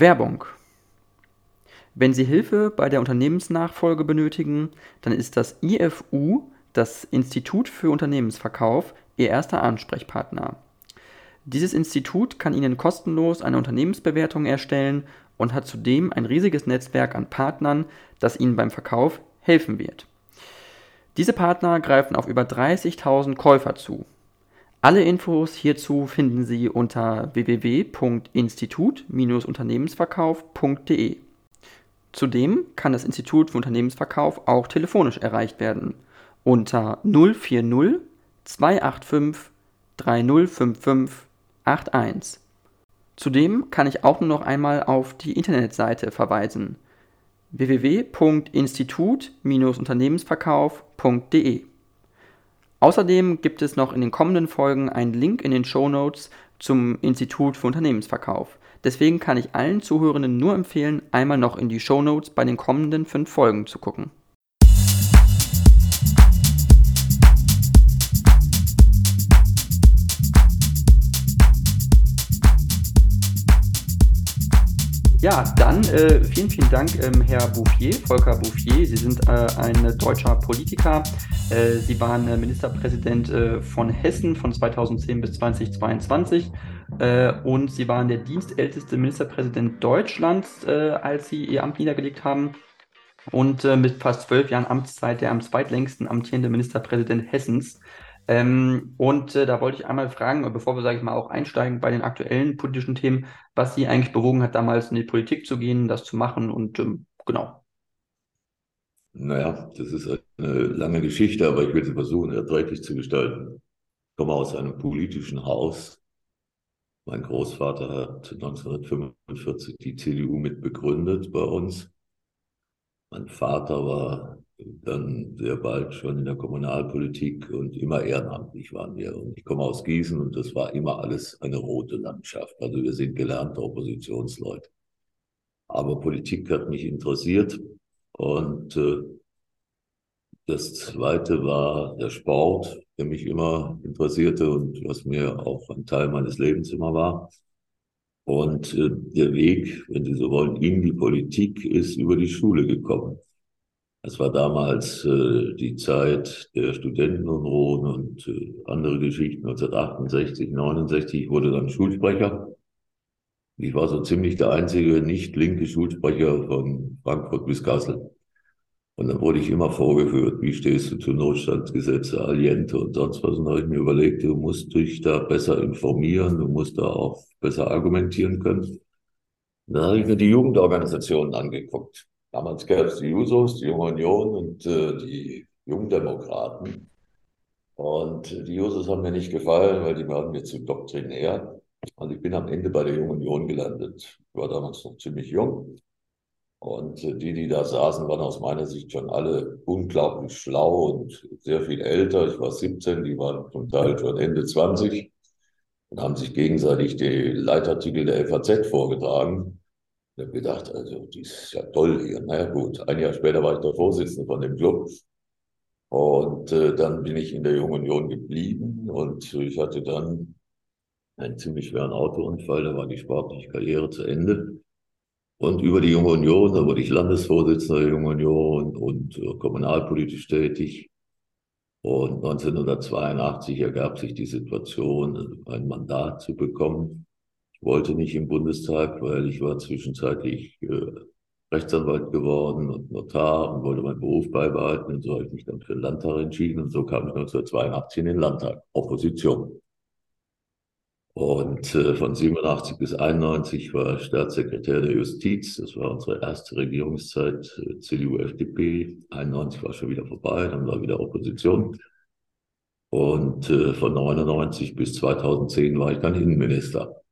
Werbung. Wenn Sie Hilfe bei der Unternehmensnachfolge benötigen, dann ist das IFU, das Institut für Unternehmensverkauf, Ihr erster Ansprechpartner. Dieses Institut kann Ihnen kostenlos eine Unternehmensbewertung erstellen und hat zudem ein riesiges Netzwerk an Partnern, das Ihnen beim Verkauf helfen wird. Diese Partner greifen auf über 30.000 Käufer zu. Alle Infos hierzu finden Sie unter www.institut-unternehmensverkauf.de. Zudem kann das Institut für Unternehmensverkauf auch telefonisch erreicht werden unter 040 285 3055 81. Zudem kann ich auch nur noch einmal auf die Internetseite verweisen www.institut-unternehmensverkauf.de. Außerdem gibt es noch in den kommenden Folgen einen Link in den Show Notes zum Institut für Unternehmensverkauf. Deswegen kann ich allen Zuhörenden nur empfehlen, einmal noch in die Show Notes bei den kommenden fünf Folgen zu gucken. Ja, dann äh, vielen, vielen Dank, ähm, Herr Bouffier, Volker Bouffier. Sie sind äh, ein deutscher Politiker. Äh, Sie waren äh, Ministerpräsident äh, von Hessen von 2010 bis 2022 äh, und Sie waren der dienstälteste Ministerpräsident Deutschlands, als Sie Ihr Amt niedergelegt haben. Und mit fast zwölf Jahren Amtszeit der am zweitlängsten amtierende Ministerpräsident Hessens. Ähm, und äh, da wollte ich einmal fragen, bevor wir, sage ich mal, auch einsteigen bei den aktuellen politischen Themen, was Sie eigentlich bewogen hat, damals in die Politik zu gehen, das zu machen und ähm, genau. Naja, das ist eine lange Geschichte, aber ich will sie versuchen, erträglich zu gestalten. Ich komme aus einem politischen Haus. Mein Großvater hat 1945 die CDU mitbegründet bei uns. Mein Vater war dann sehr bald schon in der Kommunalpolitik und immer ehrenamtlich waren wir. Und ich komme aus Gießen und das war immer alles eine rote Landschaft. Also wir sind gelernte Oppositionsleute. Aber Politik hat mich interessiert und äh, das zweite war der Sport, der mich immer interessierte und was mir auch ein Teil meines Lebens immer war. Und äh, der Weg, wenn Sie so wollen, in die Politik ist über die Schule gekommen. Es war damals äh, die Zeit der Studentenunruhen und äh, andere Geschichten. 1968, 69 ich wurde dann Schulsprecher. Ich war so ziemlich der einzige nicht linke Schulsprecher von Frankfurt bis Kassel. Und dann wurde ich immer vorgeführt, wie stehst du zu Notstandsgesetze, Aliente und sonst was. Und da habe ich mir überlegt, du musst dich da besser informieren, du musst da auch besser argumentieren können. Und dann habe ich mir die Jugendorganisationen angeguckt. Damals gab es die Jusos, die Junge Union und äh, die Jungdemokraten. Und die Jusos haben mir nicht gefallen, weil die waren mir zu doktrinär. Und ich bin am Ende bei der Jungen Union gelandet. Ich war damals noch ziemlich jung. Und äh, die, die da saßen, waren aus meiner Sicht schon alle unglaublich schlau und sehr viel älter. Ich war 17, die waren zum Teil schon Ende 20 und haben sich gegenseitig die Leitartikel der FAZ vorgetragen. Ich habe gedacht, also, die ist ja toll hier. Na ja, gut. Ein Jahr später war ich der Vorsitzende von dem Club. Und äh, dann bin ich in der Jungen Union geblieben und ich hatte dann einen ziemlich schweren Autounfall. Da war die sportliche Karriere zu Ende. Und über die Junge Union, da wurde ich Landesvorsitzender der Jungen Union und äh, kommunalpolitisch tätig. Und 1982 ergab sich die Situation, ein Mandat zu bekommen wollte nicht im Bundestag, weil ich war zwischenzeitlich äh, Rechtsanwalt geworden und Notar und wollte meinen Beruf beibehalten. Und so habe ich mich dann für den Landtag entschieden und so kam ich 1982 in den Landtag, Opposition. Und äh, von 87 bis 91 war Staatssekretär der Justiz. Das war unsere erste Regierungszeit, äh, CDU, FDP. 91 war schon wieder vorbei, dann war wieder Opposition. Und äh, von 99 bis 2010 war ich dann Innenminister.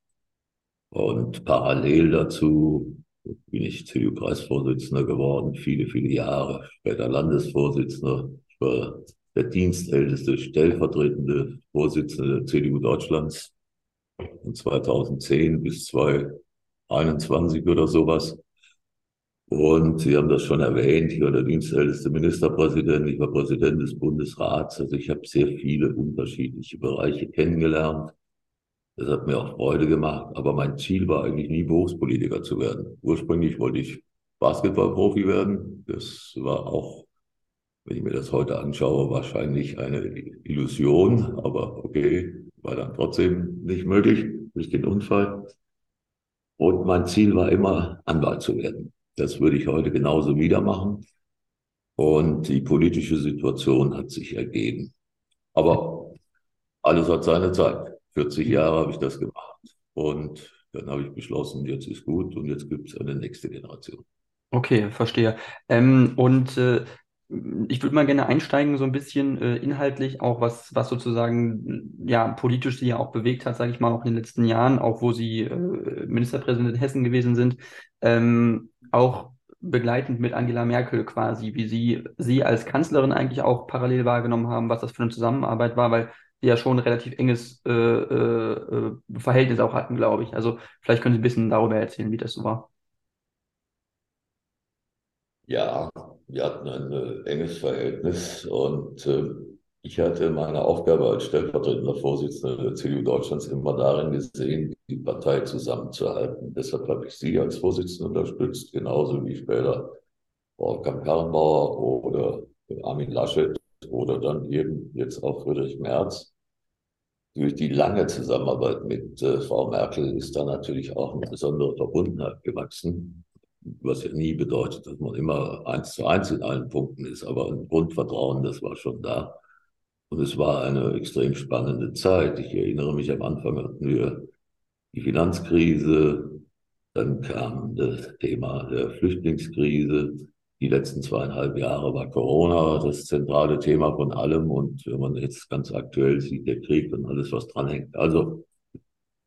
Und parallel dazu bin ich CDU-Kreisvorsitzender geworden, viele, viele Jahre, später Landesvorsitzender. Ich war der dienstälteste stellvertretende Vorsitzende der CDU Deutschlands von 2010 bis 2021 oder sowas. Und Sie haben das schon erwähnt, ich war der dienstälteste Ministerpräsident, ich war Präsident des Bundesrats. Also ich habe sehr viele unterschiedliche Bereiche kennengelernt Das hat mir auch Freude gemacht, aber mein Ziel war eigentlich nie Berufspolitiker zu werden. Ursprünglich wollte ich Basketballprofi werden. Das war auch, wenn ich mir das heute anschaue, wahrscheinlich eine Illusion, aber okay, war dann trotzdem nicht möglich durch den Unfall. Und mein Ziel war immer, Anwalt zu werden. Das würde ich heute genauso wieder machen. Und die politische Situation hat sich ergeben. Aber alles hat seine Zeit. 40 Jahre habe ich das gemacht. Und dann habe ich beschlossen, jetzt ist gut und jetzt gibt es eine nächste Generation. Okay, verstehe. Ähm, und äh, ich würde mal gerne einsteigen, so ein bisschen äh, inhaltlich, auch was, was sozusagen ja politisch sie ja auch bewegt hat, sage ich mal, auch in den letzten Jahren, auch wo sie äh, Ministerpräsident in Hessen gewesen sind, ähm, auch begleitend mit Angela Merkel quasi, wie sie sie als Kanzlerin eigentlich auch parallel wahrgenommen haben, was das für eine Zusammenarbeit war, weil ja schon ein relativ enges äh, äh, äh Verhältnis auch hatten, glaube ich. Also vielleicht können Sie ein bisschen darüber erzählen, wie das so war. Ja, wir hatten ein äh, enges Verhältnis und äh, ich hatte meine Aufgabe als stellvertretender Vorsitzender der CDU Deutschlands immer darin gesehen, die Partei zusammenzuhalten. Deshalb habe ich Sie als Vorsitzender unterstützt, genauso wie später Frau Kamp-Karrenbauer oder Armin Laschet oder dann eben jetzt auch Friedrich Merz. Durch die lange Zusammenarbeit mit äh, Frau Merkel ist da natürlich auch eine besondere Verbundenheit gewachsen was ja nie bedeutet, dass man immer eins zu eins in allen Punkten ist, aber ein Grundvertrauen, das war schon da. Und es war eine extrem spannende Zeit. Ich erinnere mich, am Anfang hatten wir die Finanzkrise, dann kam das Thema der Flüchtlingskrise. Die letzten zweieinhalb Jahre war Corona das zentrale Thema von allem. Und wenn man jetzt ganz aktuell sieht, der Krieg und alles, was dranhängt. Also,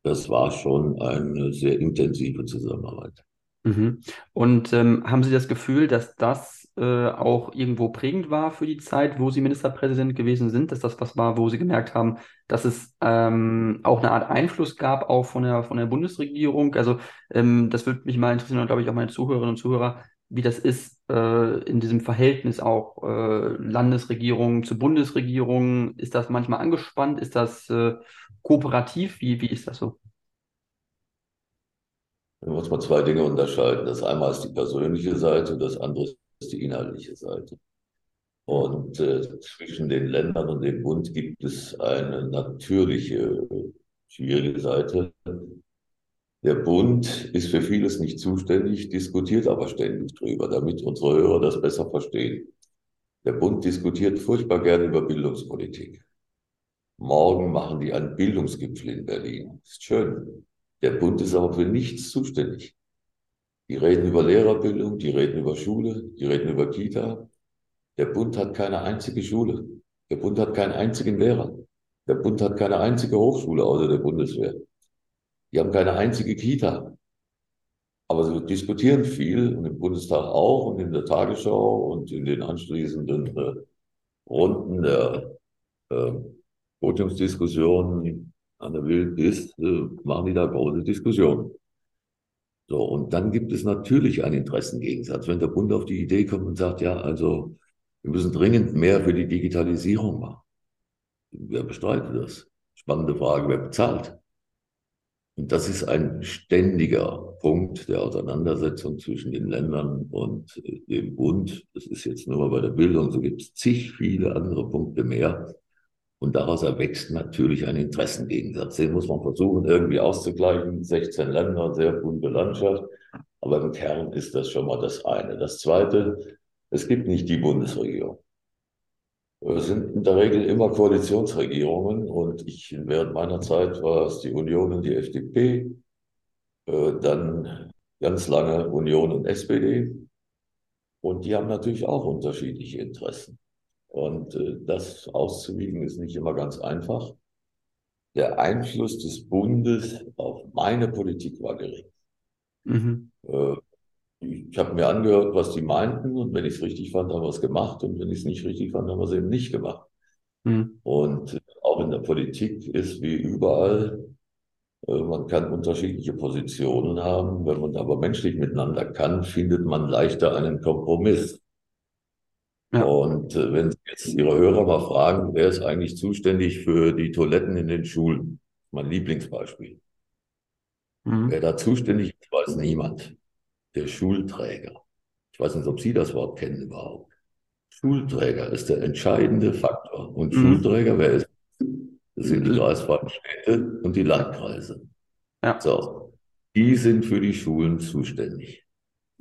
das war schon eine sehr intensive Zusammenarbeit. Mhm. Und ähm, haben Sie das Gefühl, dass das äh, auch irgendwo prägend war für die Zeit, wo Sie Ministerpräsident gewesen sind, dass das was war, wo Sie gemerkt haben, dass es ähm, auch eine Art Einfluss gab, auch von der, von der Bundesregierung? Also ähm, das würde mich mal interessieren und glaube ich auch meine Zuhörerinnen und Zuhörer, wie das ist äh, in diesem Verhältnis auch äh, Landesregierung zu Bundesregierung. Ist das manchmal angespannt? Ist das äh, kooperativ? Wie, wie ist das so? Da muss man zwei Dinge unterscheiden. Das einmal ist die persönliche Seite, das andere ist die inhaltliche Seite. Und äh, zwischen den Ländern und dem Bund gibt es eine natürliche, schwierige Seite. Der Bund ist für vieles nicht zuständig, diskutiert aber ständig drüber, damit unsere Hörer das besser verstehen. Der Bund diskutiert furchtbar gerne über Bildungspolitik. Morgen machen die einen Bildungsgipfel in Berlin. Ist schön. Der Bund ist aber für nichts zuständig. Die reden über Lehrerbildung, die reden über Schule, die reden über Kita. Der Bund hat keine einzige Schule. Der Bund hat keinen einzigen Lehrer. Der Bund hat keine einzige Hochschule außer der Bundeswehr. Die haben keine einzige Kita. Aber sie diskutieren viel und im Bundestag auch und in der Tagesschau und in den anschließenden äh, Runden der äh, Podiumsdiskussionen an der Wild ist, äh, machen die da große Diskussionen. So, und dann gibt es natürlich einen Interessengegensatz. Wenn der Bund auf die Idee kommt und sagt, ja, also wir müssen dringend mehr für die Digitalisierung machen. Wer bestreitet das? Spannende Frage, wer bezahlt? Und das ist ein ständiger Punkt der Auseinandersetzung zwischen den Ländern und äh, dem Bund. Das ist jetzt nur mal bei der Bildung, so gibt es zig viele andere Punkte mehr. Und daraus erwächst natürlich ein Interessengegensatz. Den muss man versuchen, irgendwie auszugleichen. 16 Länder, sehr bunte Landschaft. Aber im Kern ist das schon mal das eine. Das zweite, es gibt nicht die Bundesregierung. Sind in der Regel immer Koalitionsregierungen und ich, während meiner Zeit war es die Union und die FDP, äh, dann ganz lange Union und SPD. Und die haben natürlich auch unterschiedliche Interessen. Und äh, das auszuwiegen ist nicht immer ganz einfach. Der Einfluss des Bundes auf meine Politik war gering. Mhm. Äh, ich habe mir angehört, was die meinten und wenn ich es richtig fand, haben wir es gemacht und wenn ich es nicht richtig fand, haben wir es eben nicht gemacht. Mhm. Und auch in der Politik ist wie überall, äh, man kann unterschiedliche Positionen haben. Wenn man aber menschlich miteinander kann, findet man leichter einen Kompromiss. Ja. Und äh, wenn Sie jetzt Ihre Hörer mal fragen, wer ist eigentlich zuständig für die Toiletten in den Schulen? mein Lieblingsbeispiel. Mhm. Wer da zuständig ist, weiß niemand. Der Schulträger. Ich weiß nicht, ob Sie das Wort kennen überhaupt. Schulträger ist der entscheidende Faktor. Und mhm. Schulträger, wer ist? Das sind die kreisfreien Städte und die Landkreise. Ja. So. Die sind für die Schulen zuständig.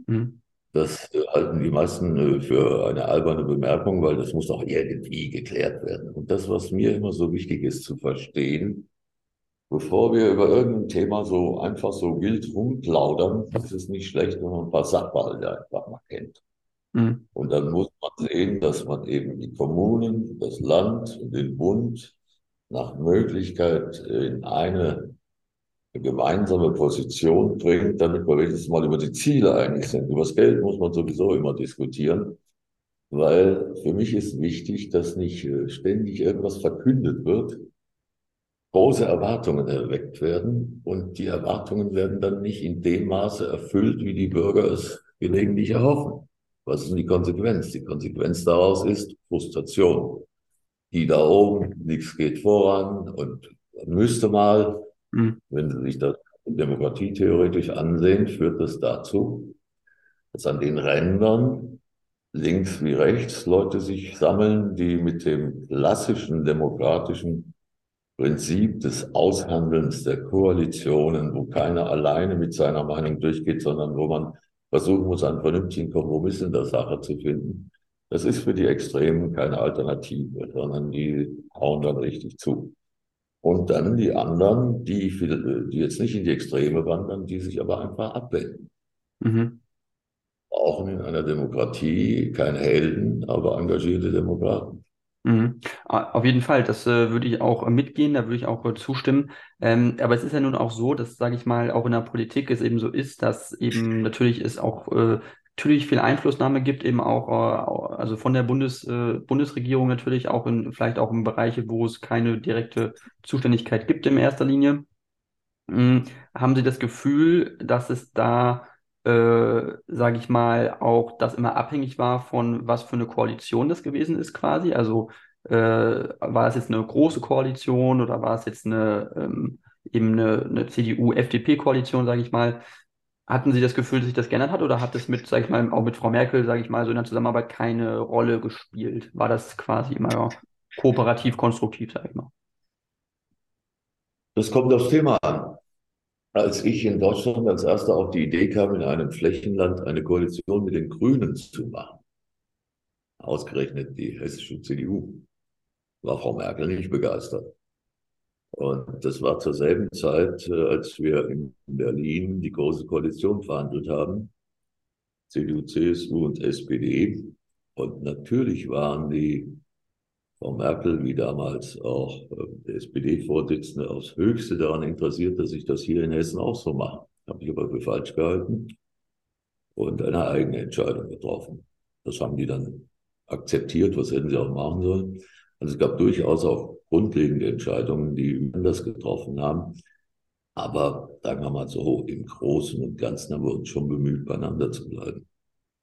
Mhm. Das äh, halten die meisten äh, für eine alberne Bemerkung, weil das muss doch irgendwie geklärt werden. Und das, was mir immer so wichtig ist zu verstehen, bevor wir über irgendein Thema so einfach so wild rumplaudern, ist es nicht schlecht, wenn man ein paar Sachverhalte einfach mal kennt. Mhm. Und dann muss man sehen, dass man eben die Kommunen, das Land und den Bund nach Möglichkeit in eine gemeinsame Position bringt, damit wir wenigstens mal über die Ziele einig sind. Über das Geld muss man sowieso immer diskutieren, weil für mich ist wichtig, dass nicht äh, ständig irgendwas verkündet wird, große Erwartungen erweckt werden und die Erwartungen werden dann nicht in dem Maße erfüllt, wie die Bürger es gelegentlich erhoffen. Was ist denn die Konsequenz? Die Konsequenz daraus ist Frustration. Die da oben, nichts geht voran und müsste mal, mhm. wenn Sie sich das demokratietheoretisch ansehen, führt das dazu, dass an den Rändern links wie rechts Leute sich sammeln, die mit dem klassischen demokratischen Prinzip des Aushandelns der Koalitionen, wo keiner alleine mit seiner Meinung durchgeht, sondern wo man versuchen muss, einen vernünftigen Kompromiss in der Sache zu finden. Das ist für die Extremen keine Alternative, sondern die hauen dann richtig zu. Und dann die anderen, die, die jetzt nicht in die Extreme wandern, die sich aber einfach abwenden. Mhm. Brauchen in einer Demokratie keine Helden, aber engagierte Demokraten. Mhm. Auf jeden Fall, das äh, würde ich auch äh, mitgehen, da würde ich auch äh, zustimmen. Ähm, aber es ist ja nun auch so, dass, sage ich mal, auch in der Politik es eben so ist, dass eben natürlich es auch äh, natürlich viel Einflussnahme gibt, eben auch, äh, also von der Bundes, äh, Bundesregierung natürlich auch in, vielleicht auch in Bereiche, wo es keine direkte Zuständigkeit gibt in erster Linie. Mhm. Haben Sie das Gefühl, dass es da äh, sage ich mal, auch das immer abhängig war von was für eine Koalition das gewesen ist quasi. Also äh, war es jetzt eine große Koalition oder war es jetzt eine ähm, eben eine, eine CDU-FDP-Koalition, sage ich mal. Hatten Sie das Gefühl, dass sich das geändert hat oder hat es mit, sage ich mal, auch mit Frau Merkel, sage ich mal, so in der Zusammenarbeit keine Rolle gespielt? War das quasi immer kooperativ, konstruktiv, sage ich mal? Das kommt aufs Thema an als ich in Deutschland als erster auf die Idee kam, in einem Flächenland eine Koalition mit den Grünen zu machen, ausgerechnet die hessische CDU, war Frau Merkel nicht begeistert. Und das war zur selben Zeit, äh, als wir in Berlin die große Koalition verhandelt haben, CDU, CSU und SPD. Und natürlich waren die Frau Merkel wie damals auch äh, der SPD-Vorsitzende aufs Höchste daran interessiert, dass ich das hier in Hessen auch so mache. Habe ich aber für falsch gehalten und eine eigene Entscheidung getroffen. Das haben die dann akzeptiert, was hätten sie auch machen sollen. Also es gab durchaus auch grundlegende Entscheidungen, die anders getroffen haben. Aber sagen wir mal so, im Großen und Ganzen haben wir uns schon bemüht, beieinander zu bleiben.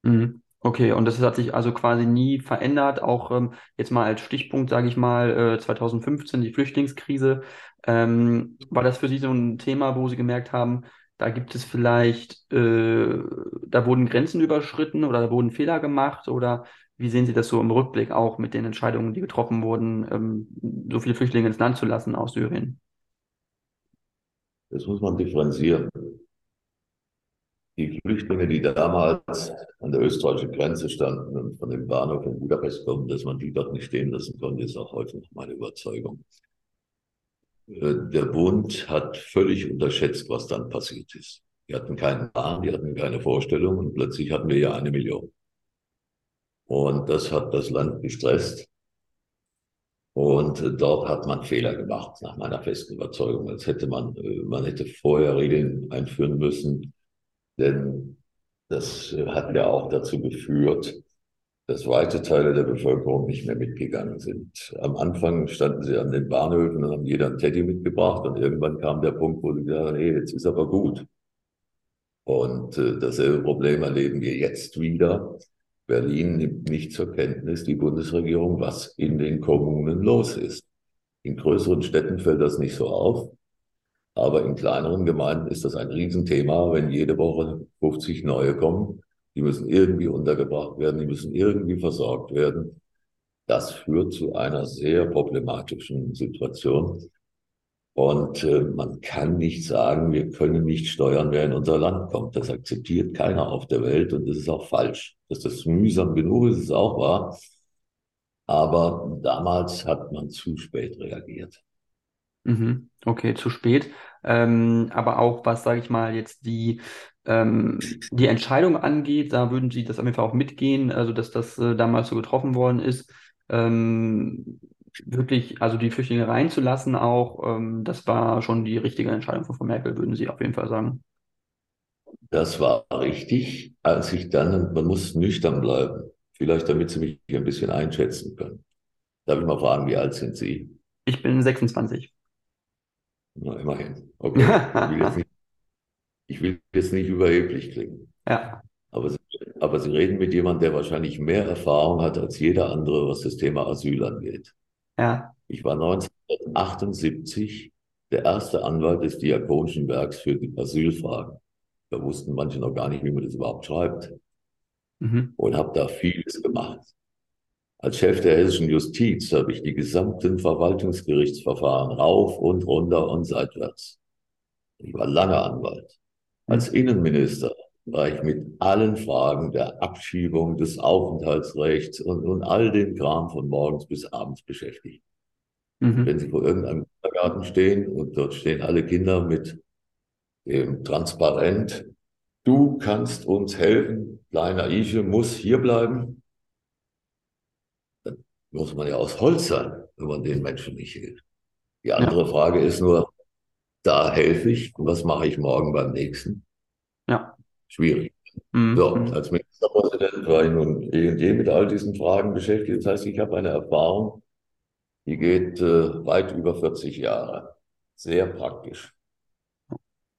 Mhm. Okay, und das hat sich also quasi nie verändert. Auch ähm, jetzt mal als Stichpunkt, sage ich mal, äh, 2015, die Flüchtlingskrise. Ähm, war das für Sie so ein Thema, wo Sie gemerkt haben, da gibt es vielleicht, äh, da wurden Grenzen überschritten oder da wurden Fehler gemacht? Oder wie sehen Sie das so im Rückblick auch mit den Entscheidungen, die getroffen wurden, ähm, so viele Flüchtlinge ins Land zu lassen aus Syrien? Das muss man differenzieren die Flüchtlinge, die damals an der österreichischen Grenze standen und von dem Bahnhof in Budapest kommen, dass man die dort nicht stehen lassen konnte, ist auch heute noch meine Überzeugung. Äh, der Bund hat völlig unterschätzt, was dann passiert ist. Die hatten keinen Plan, die hatten keine Vorstellung und plötzlich hatten wir ja eine Million. Und das hat das Land gestresst. Und äh, dort hat man Fehler gemacht, nach meiner festen Überzeugung. Als hätte man, äh, man hätte vorher Regeln einführen müssen, denn das hat ja auch dazu geführt, dass weite Teile der Bevölkerung nicht mehr mitgegangen sind. Am Anfang standen sie an den Bahnhöfen und haben jeder ein Teddy mitgebracht und irgendwann kam der Punkt, wo sie gesagt haben, hey, jetzt ist aber gut. Und äh, dasselbe Problem erleben wir jetzt wieder. Berlin nimmt nicht zur Kenntnis, die Bundesregierung, was in den Kommunen los ist. In größeren Städten fällt das nicht so auf. Aber in kleineren Gemeinden ist das ein Riesenthema, wenn jede Woche 50 neue kommen. Die müssen irgendwie untergebracht werden, die müssen irgendwie versorgt werden. Das führt zu einer sehr problematischen Situation. Und äh, man kann nicht sagen, wir können nicht steuern, wer in unser Land kommt. Das akzeptiert keiner auf der Welt und das ist auch falsch. Dass das mühsam genug ist, ist auch wahr. Aber damals hat man zu spät reagiert. Mhm. Okay, zu spät. Ähm, aber auch was, sage ich mal, jetzt die, ähm, die Entscheidung angeht, da würden Sie das auf jeden Fall auch mitgehen, also dass das äh, damals so getroffen worden ist. Ähm, wirklich, also die Flüchtlinge reinzulassen auch, ähm, das war schon die richtige Entscheidung von Frau Merkel, würden Sie auf jeden Fall sagen. Das war richtig, als ich dann, man muss nüchtern bleiben, vielleicht damit Sie mich ein bisschen einschätzen können. Darf ich mal fragen, wie alt sind Sie? Ich bin 26. Na, immerhin. Okay. Ich will jetzt nicht, ich will jetzt nicht überheblich klingen. Ja. Aber Sie, aber Sie reden mit jemandem, der wahrscheinlich mehr Erfahrung hat als jeder andere, was das Thema Asyl angeht. Ja. Ich war 1978 der erste Anwalt des Diakonischen Werks für die Asylfragen. Da wussten manche noch gar nicht, wie man das überhaupt schreibt. Mhm. Und habe da vieles gemacht. Als Chef der hessischen Justiz habe ich die gesamten Verwaltungsgerichtsverfahren rauf und runter und seitwärts. Ich war lange Anwalt. Als Innenminister war ich mit allen Fragen der Abschiebung, des Aufenthaltsrechts und, und all dem Kram von morgens bis abends beschäftigt. Mhm. Wenn Sie vor irgendeinem Kindergarten stehen und dort stehen alle Kinder mit dem Transparent, du kannst uns helfen, kleiner Ische muss hier bleiben, muss man ja aus Holz sein, wenn man den Menschen nicht hilft. Die andere ja. Frage ist nur, da helfe ich, und was mache ich morgen beim nächsten? Ja. Schwierig. Mhm. So, als Ministerpräsident war ich nun eh und je mit all diesen Fragen beschäftigt. Das heißt, ich habe eine Erfahrung, die geht äh, weit über 40 Jahre. Sehr praktisch.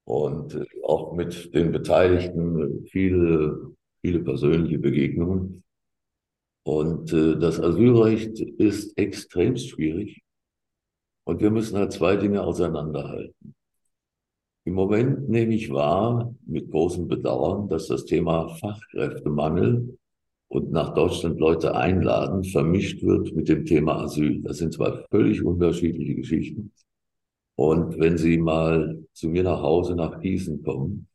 Und äh, auch mit den Beteiligten viele, viele persönliche Begegnungen. Und äh, das Asylrecht ist extremst schwierig. Und wir müssen halt zwei Dinge auseinanderhalten. Im Moment nehme ich wahr, mit großem Bedauern, dass das Thema Fachkräftemangel und nach Deutschland Leute einladen vermischt wird mit dem Thema Asyl. Das sind zwei völlig unterschiedliche Geschichten. Und wenn Sie mal zu mir nach Hause nach Gießen kommen,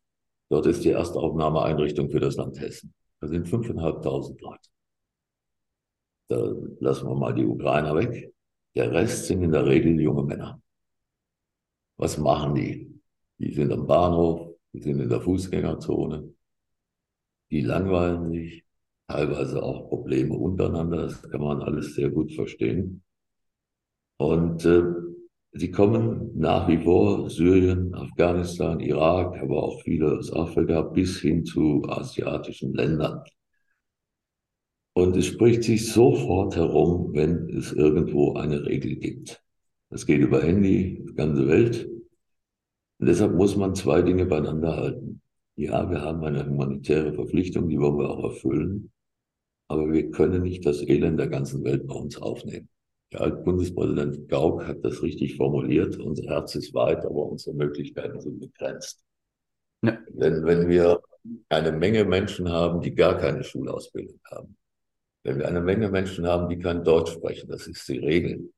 dort ist die erste Aufnahmeeinrichtung für das Land Hessen. Da sind 5.500 Leute. Da lassen wir mal die Ukrainer weg. Der Rest sind in der Regel junge Männer. Was machen die? Die sind am Bahnhof, die sind in der Fußgängerzone. Die langweilen sich, teilweise auch Probleme untereinander. Das kann man alles sehr gut verstehen. Und äh, sie kommen nach wie vor Syrien, Afghanistan, Irak, aber auch viele aus Afrika bis hin zu asiatischen Ländern. Und es spricht sich sofort herum, wenn es irgendwo eine Regel gibt. Das geht über Handy, die ganze Welt. Und deshalb muss man zwei Dinge beieinander halten. Ja, wir haben eine humanitäre Verpflichtung, die wollen wir auch erfüllen. Aber wir können nicht das Elend der ganzen Welt bei uns aufnehmen. Der Bundespräsident Gauck hat das richtig formuliert. Unser Herz ist weit, aber unsere Möglichkeiten sind begrenzt. Ja. Denn wenn wir eine Menge Menschen haben, die gar keine Schulausbildung haben, wenn wir eine Menge Menschen haben, die kein Deutsch sprechen, das ist die Regel,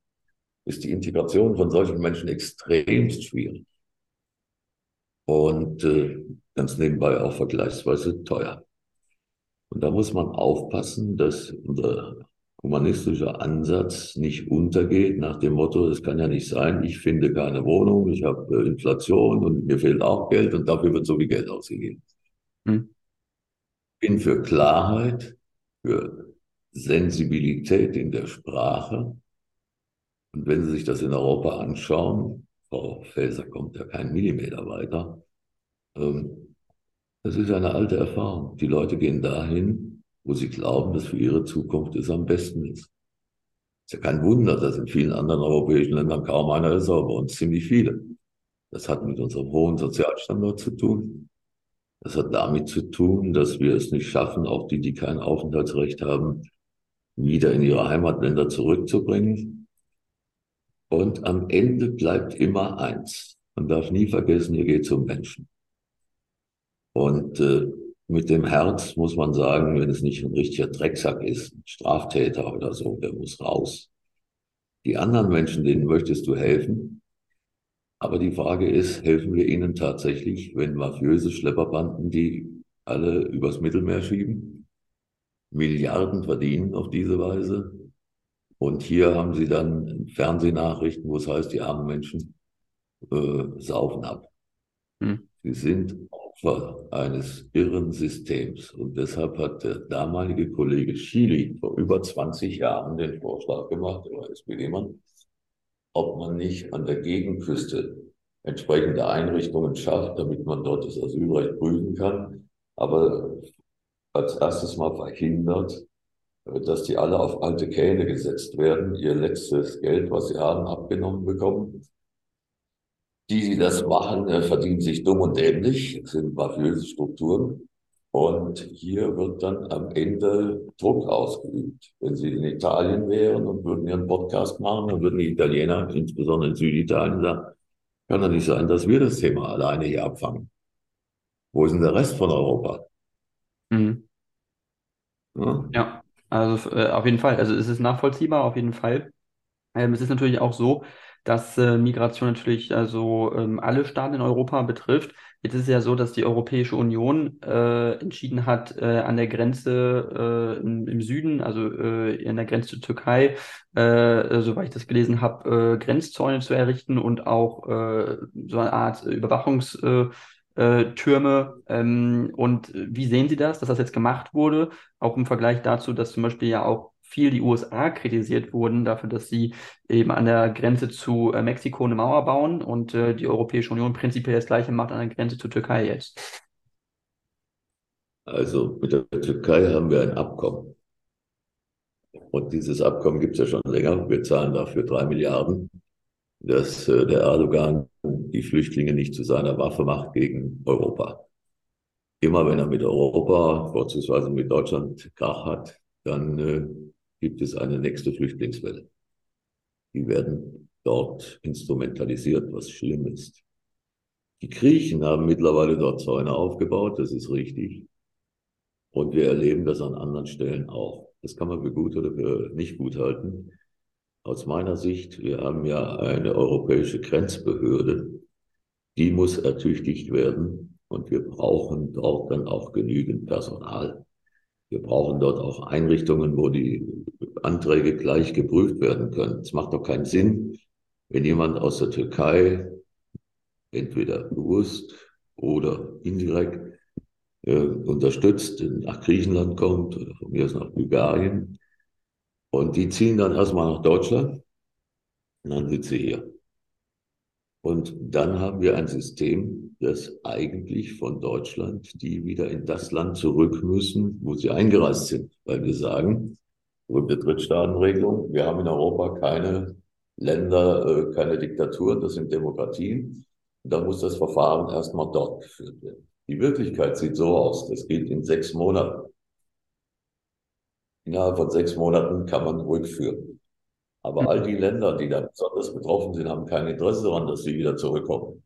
ist die Integration von solchen Menschen extremst schwierig. Und äh, ganz nebenbei auch vergleichsweise teuer. Und da muss man aufpassen, dass unser humanistischer Ansatz nicht untergeht nach dem Motto, es kann ja nicht sein, ich finde keine Wohnung, ich habe äh, Inflation und mir fehlt auch Geld und dafür wird so viel Geld ausgegeben. Hm. Bin für Klarheit, für Sensibilität in der Sprache. Und wenn Sie sich das in Europa anschauen, Frau Faeser kommt ja keinen Millimeter weiter, ähm, das ist eine alte Erfahrung. Die Leute gehen dahin, wo sie glauben, dass für ihre Zukunft es am besten ist. Ist ja kein Wunder, dass in vielen anderen europäischen Ländern kaum einer ist, aber bei uns ziemlich viele. Das hat mit unserem hohen Sozialstandard zu tun. Das hat damit zu tun, dass wir es nicht schaffen, auch die, die kein Aufenthaltsrecht haben, wieder in ihre Heimatländer zurückzubringen. Und am Ende bleibt immer eins. Man darf nie vergessen, hier geht es um Menschen. Und äh, mit dem Herz muss man sagen, wenn es nicht ein richtiger Drecksack ist, ein Straftäter oder so, der muss raus. Die anderen Menschen, denen möchtest du helfen. Aber die Frage ist, helfen wir ihnen tatsächlich, wenn mafiöse Schlepperbanden, die alle übers Mittelmeer schieben, Milliarden verdienen auf diese Weise? Und hier haben sie dann Fernsehnachrichten, wo es heißt, die armen Menschen äh, saufen ab. Hm. Sie sind Opfer eines irren Systems. Und deshalb hat der damalige Kollege Schili vor über 20 Jahren den Vorschlag gemacht, der SPD-Mann, ob man nicht an der Gegenküste entsprechende Einrichtungen schafft, damit man dort das Asylrecht prüfen kann. Aber als erstes mal verhindert, dass die alle auf alte Kähne gesetzt werden, ihr letztes Geld, was sie haben, abgenommen bekommen die, die das machen, äh, verdienen sich dumm und dämlich, das sind mafiöse Strukturen. Und hier wird dann am Ende Druck ausgeübt. Wenn Sie in Italien wären und würden Ihren Podcast machen, dann würden die Italiener, insbesondere in Süditalien, sagen, kann doch nicht sein, dass wir das Thema alleine hier abfangen. Wo ist denn der Rest von Europa? Ja. ja, also äh, auf jeden Fall. Also es ist nachvollziehbar, auf jeden Fall. Ähm, es ist natürlich auch so, dass äh, Migration natürlich also ähm, alle Staaten in Europa betrifft. Jetzt ist es ja so, dass die Europäische Union äh, entschieden hat, äh, an der Grenze äh, im, im, Süden, also äh, an der Grenze zur Türkei, äh, soweit ich das gelesen habe, Grenzzäune zu errichten und auch so eine Art Überwachungstürme. Äh, Türme. Ähm, und wie sehen Sie das, dass das jetzt gemacht wurde? Auch im Vergleich dazu, dass zum Beispiel ja auch viel die USA kritisiert wurden dafür, dass sie eben an der Grenze zu äh, Mexiko eine Mauer bauen und äh, die Europäische Union prinzipiell das gleiche macht an der Grenze zur Türkei jetzt. Also mit der Türkei haben wir ein Abkommen. Und dieses Abkommen gibt es ja schon länger. Wir zahlen dafür drei Milliarden, dass äh, der Erdogan die Flüchtlinge nicht zu seiner Waffe macht gegen Europa. Immer wenn er mit Europa, vorzugsweise mit Deutschland, Krach hat, dann äh, gibt es eine nächste Flüchtlingswelle. Die werden dort instrumentalisiert, was schlimm ist. Die Griechen haben mittlerweile dort Zäune aufgebaut, das ist richtig. Und wir erleben das an anderen Stellen auch. Das kann man für gut oder für nicht gut halten. Aus meiner Sicht, wir haben ja eine europäische Grenzbehörde, die muss ertüchtigt werden und wir brauchen dort dann auch genügend Personal. Wir brauchen dort auch Einrichtungen, wo die Anträge gleich geprüft werden können. Es macht doch keinen Sinn, wenn jemand aus der Türkei entweder bewusst oder indirekt äh, unterstützt, nach Griechenland kommt oder von mir aus nach Bulgarien. Und die ziehen dann erstmal nach Deutschland und dann sind sie hier. Und dann haben wir ein System, das eigentlich von Deutschland, die wieder in das Land zurück müssen, wo sie eingereist sind, weil wir sagen, berühmte Drittstaatenregelung, wir haben in Europa keine Länder, äh, keine Diktaturen, das sind Demokratien. Dann muss das Verfahren erstmal dort geführt werden. Die Wirklichkeit sieht so aus, das geht in sechs Monaten. Innerhalb von sechs Monaten kann man rückführen. Aber all die Länder, die da besonders betroffen sind, haben kein Interesse daran, dass sie wieder zurückkommen.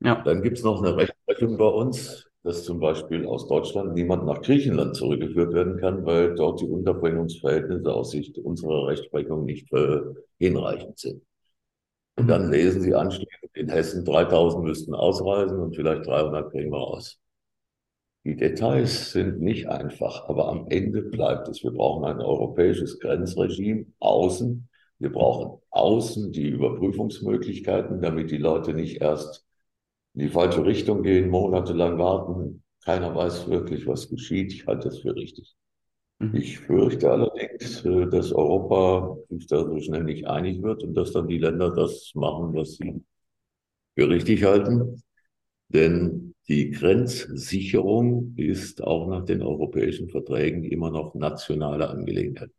Ja. Dann gibt es noch eine Rechtsprechung bei uns, dass zum Beispiel aus Deutschland niemand nach Griechenland zurückgeführt werden kann, weil dort die Unterbringungsverhältnisse aus Sicht unserer Rechtsprechung nicht äh, hinreichend sind. Und dann lesen Sie anschließend, in Hessen 3000 müssten ausreisen und vielleicht 300 kriegen wir raus. Die Details sind nicht einfach, aber am Ende bleibt es. Wir brauchen ein europäisches Grenzregime außen. Wir brauchen außen die Überprüfungsmöglichkeiten, damit die Leute nicht erst in die falsche Richtung gehen, monatelang warten. Keiner weiß wirklich, was geschieht. Ich halte das für richtig. Mhm. Ich fürchte allerdings, äh, dass Europa sich da so schnell nicht einig wird und dass dann die Länder das machen, was sie für richtig halten. Denn die Grenzsicherung ist auch nach den europäischen Verträgen immer noch nationale Angelegenheit.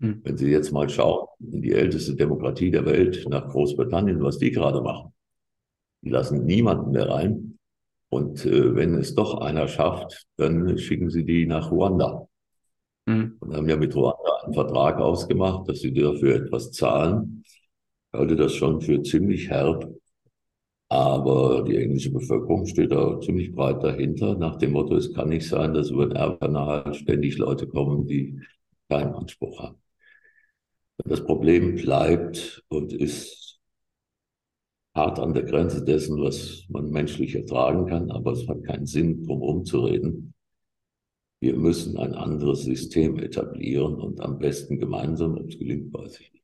Hm. Wenn Sie jetzt mal schauen, in die älteste Demokratie der Welt, nach Großbritannien, was die gerade machen, die lassen niemanden mehr rein. Und äh, wenn es doch einer schafft, dann schicken sie die nach Ruanda. Hm. Und haben ja mit Ruanda einen Vertrag ausgemacht, dass sie dafür etwas zahlen. Ich halte das schon für ziemlich herb, Aber die englische Bevölkerung steht da ziemlich breit dahinter, nach dem Motto, es kann nicht sein, dass über den Erbkanal ständig Leute kommen, die keinen Anspruch haben. Das Problem bleibt und ist hart an der Grenze dessen, was man menschlich ertragen kann, aber es hat keinen Sinn, drum rumzureden. Wir müssen ein anderes System etablieren und am besten gemeinsam, ob es gelingt, weiß ich nicht.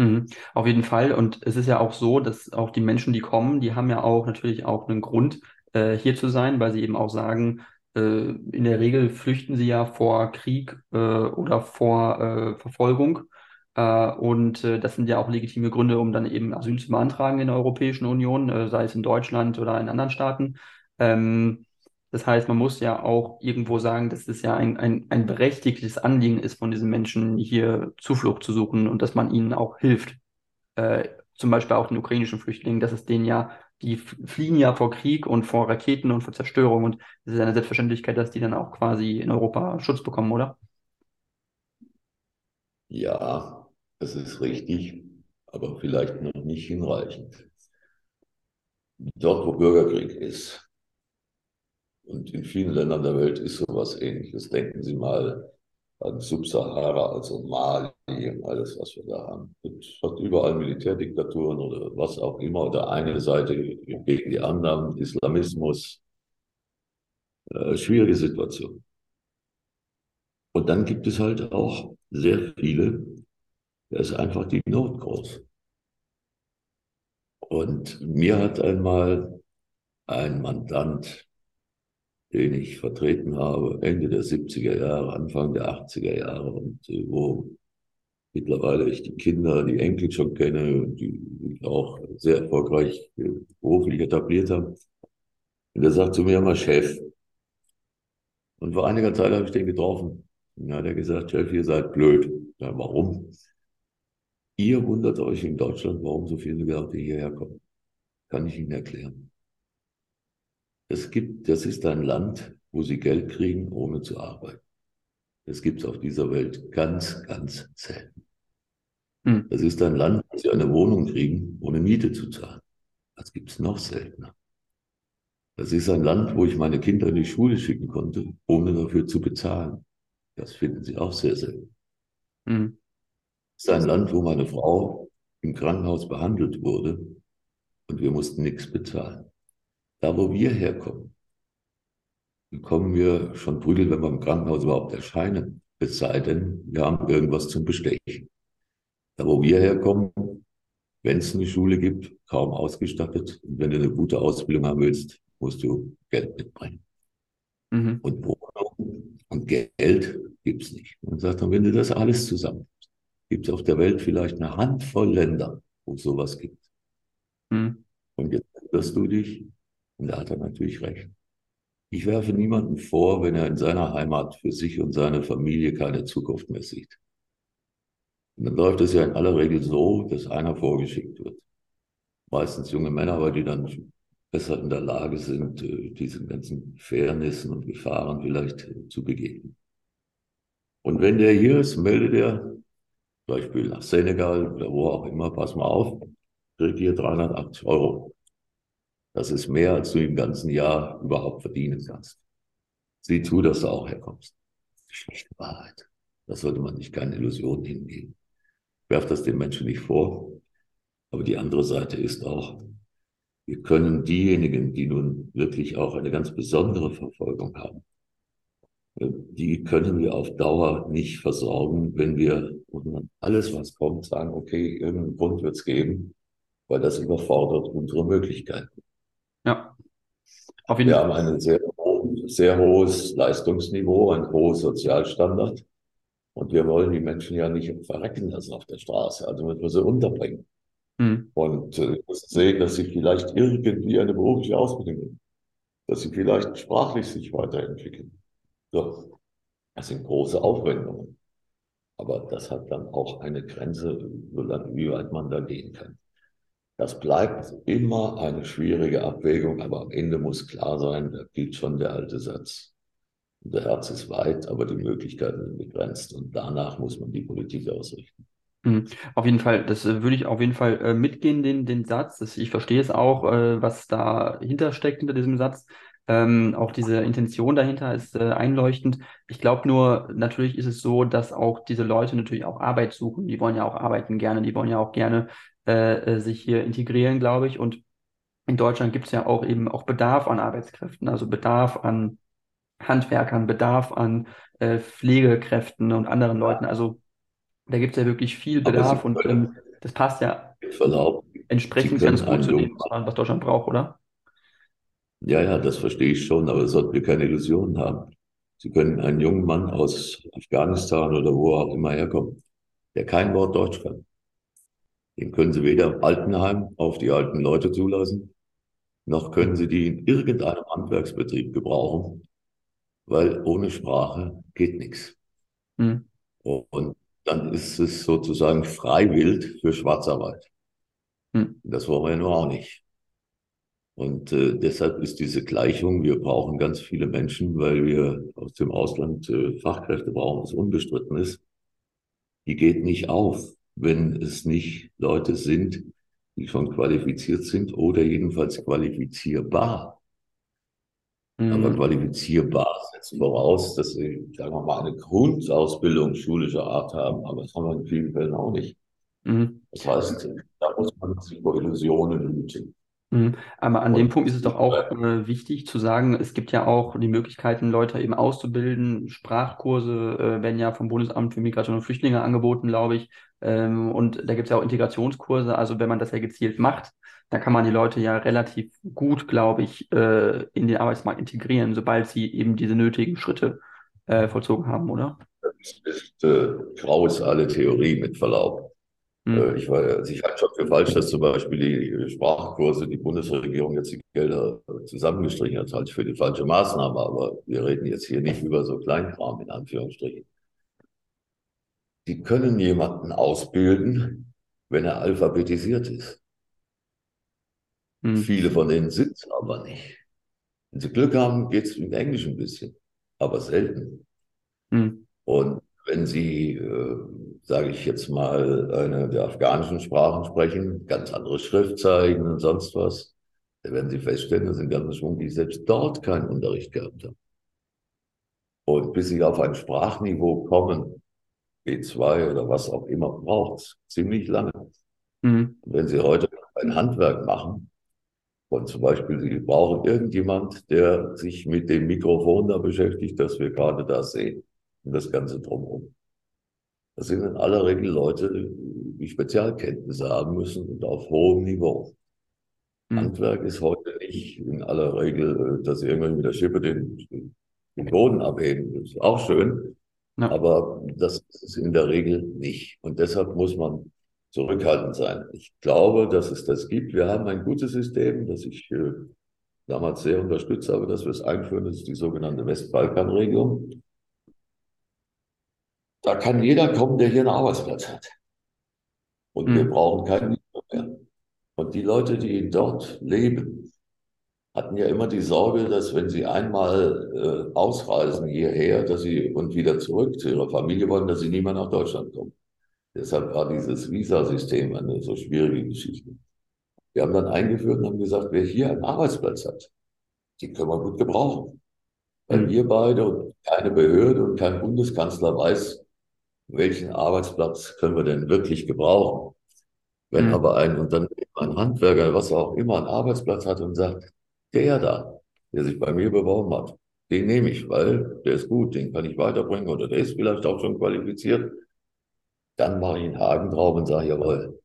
Mhm, auf jeden Fall. Und es ist ja auch so, dass auch die Menschen, die kommen, die haben ja auch natürlich auch einen Grund, äh, hier zu sein, weil sie eben auch sagen, äh, in der Regel flüchten sie ja vor Krieg äh, oder vor äh, Verfolgung. Äh, und äh, das sind ja auch legitime Gründe, um dann eben Asyl zu beantragen in der Europäischen Union, sei es in Deutschland oder in anderen Staaten. Ähm, das heißt, man muss ja auch irgendwo sagen, dass es ja ein, ein, ein berechtigtes Anliegen ist von diesen Menschen, hier Zuflucht zu suchen und dass man ihnen auch hilft. Äh, zum Beispiel auch den ukrainischen Flüchtlingen, dass es denen ja, die fliehen ja vor Krieg und vor Raketen und vor Zerstörung und es ist eine Selbstverständlichkeit, dass die dann auch quasi in Europa Schutz bekommen, oder? Ja, das ist richtig, aber vielleicht noch nicht hinreichend. Dort, wo Bürgerkrieg ist, und in vielen Ländern der Welt ist sowas ähnliches. Denken Sie mal an Subsahara, also Mali und alles, was wir da haben. Es hat überall Militärdiktaturen oder was auch immer, oder eine Seite gegen die anderen, Islamismus. Äh, schwierige Situation. Und dann gibt es halt auch sehr viele, da ist einfach die Not groß. Und mir hat einmal ein Mandant den ich vertreten habe, Ende der 70er Jahre, Anfang der 80er Jahre und äh, wo mittlerweile ich die Kinder, die Enkel schon kenne, die ich auch sehr erfolgreich äh, beruflich etabliert habe. Und er sagt zu mir immer Chef. Und vor einiger Zeit habe ich den getroffen. Und dann hat er gesagt, Chef, ihr seid blöd. Ja, warum? Ihr wundert euch in Deutschland, warum so viele Leute hierher kommen. Kann ich Ihnen erklären. Es gibt, das ist ein Land, wo sie Geld kriegen, ohne zu arbeiten. Das gibt es auf dieser Welt ganz, ganz selten. Hm. Das ist ein Land, wo sie eine Wohnung kriegen, ohne Miete zu zahlen. Das gibt es noch seltener. Das ist ein Land, wo ich meine Kinder in die Schule schicken konnte, ohne dafür zu bezahlen. Das finden sie auch sehr selten. Hm. Es ist ein Land, wo meine Frau im Krankenhaus behandelt wurde und wir mussten nichts bezahlen. Da, wo wir herkommen, bekommen wir schon Prügel, wenn wir im Krankenhaus überhaupt erscheinen. Es sei denn, wir haben irgendwas zum Bestechen. Da, wo wir herkommen, wenn es eine Schule gibt, kaum ausgestattet. Und wenn du eine gute Ausbildung haben willst, musst du Geld mitbringen. Mhm. Und Wohnung und Geld gibt's nicht. Und sagt dann, wenn du das alles zusammen gibt es auf der Welt vielleicht eine Handvoll Länder, wo es sowas gibt. Mhm. Und jetzt erinnerst du dich, und da hat er natürlich recht. Ich werfe niemanden vor, wenn er in seiner Heimat für sich und seine Familie keine Zukunft mehr sieht. Und dann läuft es ja in aller Regel so, dass einer vorgeschickt wird. Meistens junge Männer, weil die dann besser in der Lage sind, äh, diesen ganzen Fairnessen und Gefahren vielleicht äh, zu begegnen. Und wenn der hier ist, meldet er, Beispiel nach Senegal oder wo auch immer, pass mal auf, kriegt hier 380 Euro. Das ist mehr, als du im ganzen Jahr überhaupt verdienen kannst. Sieh zu, dass du auch herkommst. Die schlechte Wahrheit. Das sollte man nicht keine Illusionen hingeben. Werf das den Menschen nicht vor. Aber die andere Seite ist auch, wir können diejenigen, die nun wirklich auch eine ganz besondere Verfolgung haben, die können wir auf Dauer nicht versorgen, wenn wir alles, was kommt, sagen, okay, irgendeinen Grund wird es geben, weil das überfordert unsere Möglichkeiten. Ja. Auf jeden Wir Fall. haben ein sehr, sehr hohes Leistungsniveau, ein hohes Sozialstandard. Und wir wollen die Menschen ja nicht verrecken lassen auf der Straße. Also müssen wir sie unterbringen. Hm. Und äh, sehen, dass sie vielleicht irgendwie eine berufliche Ausbildung haben. Dass sie vielleicht sprachlich sich weiterentwickeln. So. Das sind große Aufwendungen. Aber das hat dann auch eine Grenze, wie weit man da gehen kann. Das bleibt immer eine schwierige Abwägung, aber am Ende muss klar sein, da gilt schon der alte Satz. Der Herz ist weit, aber die Möglichkeiten sind begrenzt und danach muss man die Politik ausrichten. Mhm. Auf jeden Fall, das äh, würde ich auf jeden Fall äh, mitgehen, den, den Satz. Ich verstehe es auch, äh, was dahinter steckt hinter diesem Satz. Ähm, auch diese Intention dahinter ist äh, einleuchtend. Ich glaube nur, natürlich ist es so, dass auch diese Leute natürlich auch Arbeit suchen. Die wollen ja auch arbeiten gerne, die wollen ja auch gerne äh, äh, sich hier integrieren, glaube ich. Und in Deutschland gibt es ja auch eben auch Bedarf an Arbeitskräften, also Bedarf an Handwerkern, Bedarf an äh, Pflegekräften und anderen Leuten. Also da gibt es ja wirklich viel Bedarf und ähm, das passt ja Verlaub, entsprechend ganz gut zu dem, was Deutschland braucht, oder? Ja, ja, das verstehe ich schon, aber sollten wir keine Illusionen haben. Sie können einen jungen Mann aus Afghanistan oder wo auch immer herkommen, der kein Wort Deutsch kann. Den können Sie weder im Altenheim auf die alten Leute zulassen, noch können Sie die in irgendeinem Handwerksbetrieb gebrauchen, weil ohne Sprache geht nichts. Hm, Und dann ist es sozusagen Freiwild für Schwarzarbeit. hm, Das wollen wir ja nur auch nicht. Und äh, deshalb ist diese Gleichung, wir brauchen ganz viele Menschen, weil wir aus dem Ausland äh, Fachkräfte brauchen, was unbestritten ist, die geht nicht auf, wenn es nicht Leute sind, die schon qualifiziert sind oder jedenfalls qualifizierbar. Aber hm, qualifizierbar setzt voraus, dass sie, sagen wir mal, eine Grundausbildung schulischer Art haben. Aber das haben wir in vielen Fällen auch nicht. hm. Das heißt, da muss man sich vor Illusionen hüten. Mhm. Aber an dem Punkt ist es doch auch äh, wichtig zu sagen, es gibt ja auch die Möglichkeiten, Leute eben auszubilden. Sprachkurse äh, werden ja vom Bundesamt für Migration und Flüchtlinge angeboten, glaube ich. Ähm, und da gibt es ja auch Integrationskurse. Also wenn man das ja gezielt macht, dann kann man die Leute ja relativ gut, glaube ich, äh, in den Arbeitsmarkt integrieren, sobald sie eben diese nötigen Schritte äh, vollzogen haben, oder? das ist äh, graues alle Theorie mit Verlaub. Äh, Mhm. Ich also ich halte schon für falsch, dass zum Beispiel die Sprachkurse, die Bundesregierung jetzt die Gelder zusammengestrichen hat, halte ich für die falsche Maßnahme. Aber wir reden jetzt hier nicht über so Kleinkram in Anführungsstrichen. Die können jemanden ausbilden, wenn er alphabetisiert ist. Mhm. Viele von denen sind es aber nicht. Wenn sie Glück haben, geht es mit Englisch ein bisschen, aber selten. Mhm. Und wenn Sie, äh, sage ich jetzt mal, eine der afghanischen Sprachen sprechen, ganz andere Schriftzeichen und sonst was, dann werden Sie feststellen, dass ein ganzer Schwung, die selbst dort keinen Unterricht gehabt haben. Und bis Sie auf ein Sprachniveau kommen, B2 oder was auch immer, braucht es ziemlich lange. Mhm. Wenn Sie heute ein Handwerk machen, und zum Beispiel Sie brauchen irgendjemand, der sich mit dem Mikrofon da beschäftigt, das wir gerade da sehen, und das Ganze drumherum. Das sind in aller Regel Leute, die Spezialkenntnisse haben müssen und auf hohem Niveau. Mhm. Handwerk ist heute nicht in aller Regel, äh, dass sie irgendwann mit der Schippe den, den Boden abheben. Das ist auch schön, Ja. aber das ist in der Regel nicht. Und deshalb muss man zurückhaltend sein. Ich glaube, dass es das gibt. Wir haben ein gutes System, das ich äh, damals sehr unterstützt habe, dass wir es einführen. Das ist die sogenannte Westbalkanregion. Da kann jeder kommen, der hier einen Arbeitsplatz hat. Und wir Mhm. brauchen keinen mehr. Und die Leute, die dort leben, hatten ja immer die Sorge, dass wenn sie einmal äh, ausreisen hierher, dass sie und wieder zurück zu ihrer Familie wollen, dass sie nie mehr nach Deutschland kommen. Deshalb war dieses Visasystem eine so schwierige Geschichte. Wir haben dann eingeführt und haben gesagt, wer hier einen Arbeitsplatz hat, die können wir gut gebrauchen. Weil Mhm. wir beide und keine Behörde und kein Bundeskanzler weiß, welchen Arbeitsplatz können wir denn wirklich gebrauchen. Wenn Mhm. aber ein Unternehmen, ein Handwerker, was auch immer, einen Arbeitsplatz hat und sagt, der da, der sich bei mir beworben hat, den nehme ich, weil der ist gut, den kann ich weiterbringen oder der ist vielleicht auch schon qualifiziert, dann mache ich einen Haken drauf und sage, jawohl,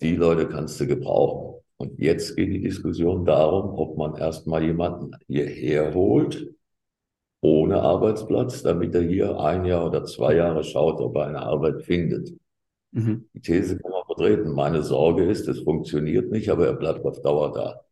die Leute kannst du gebrauchen. Und jetzt geht die Diskussion darum, ob man erstmal jemanden hierher holt, ohne Arbeitsplatz, damit er hier ein Jahr oder zwei Jahre schaut, ob er eine Arbeit findet. Mhm. Die These kann man vertreten. Meine Sorge ist, es funktioniert nicht, aber er bleibt auf Dauer da.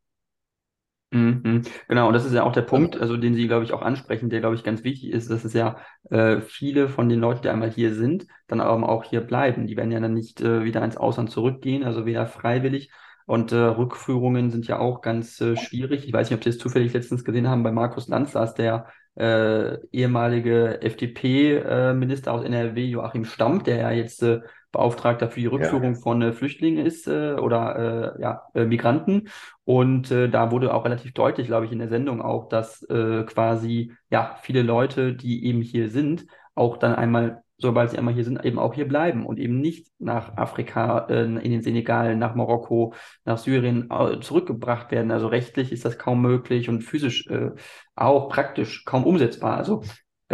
Mhm. Genau, und das ist ja auch der Punkt, also den Sie, glaube ich, auch ansprechen, der, glaube ich, ganz wichtig ist, dass es ja äh, viele von den Leuten, die einmal hier sind, dann aber auch hier bleiben. Die werden ja dann nicht äh, wieder ins Ausland zurückgehen, also weder freiwillig. Und äh, Rückführungen sind ja auch ganz äh, schwierig. Ich weiß nicht, ob Sie es zufällig letztens gesehen haben bei Markus Lanz, ist der äh, ehemalige FDP-Minister aus NRW, Joachim Stamm, der ja jetzt äh, Beauftragter für die Rückführung ja. von äh, Flüchtlingen ist äh, oder äh, ja, äh, Migranten. Und äh, da wurde auch relativ deutlich, glaube ich, in der Sendung auch, dass äh, quasi ja viele Leute, die eben hier sind, auch dann einmal sobald sie einmal hier sind, eben auch hier bleiben und eben nicht nach Afrika, äh, in den Senegal, nach Marokko, nach Syrien äh, zurückgebracht werden. Also rechtlich ist das kaum möglich und physisch äh, auch praktisch kaum umsetzbar. Also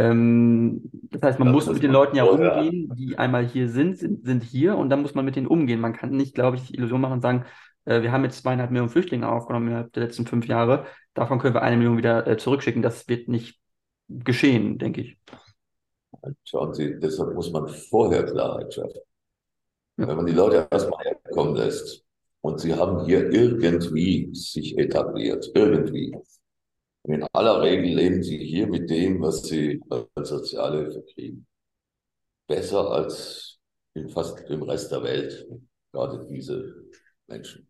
ähm, das heißt, man ja, muss mit den Leuten ja umgehen, die einmal hier sind, sind, sind hier und dann muss man mit denen umgehen. Man kann nicht, glaube ich, die Illusion machen und sagen, äh, wir haben jetzt zweieinhalb Millionen Flüchtlinge aufgenommen innerhalb der letzten fünf Jahre, davon können wir eine Million wieder äh, zurückschicken. Das wird nicht geschehen, denke ich. Schauen Sie, deshalb muss man vorher Klarheit schaffen. Wenn man die Leute erstmal herkommen lässt und sie haben hier irgendwie sich etabliert, irgendwie. In aller Regel leben sie hier mit dem, was sie als Sozialhilfe kriegen. Besser als in fast dem Rest der Welt, gerade diese Menschen.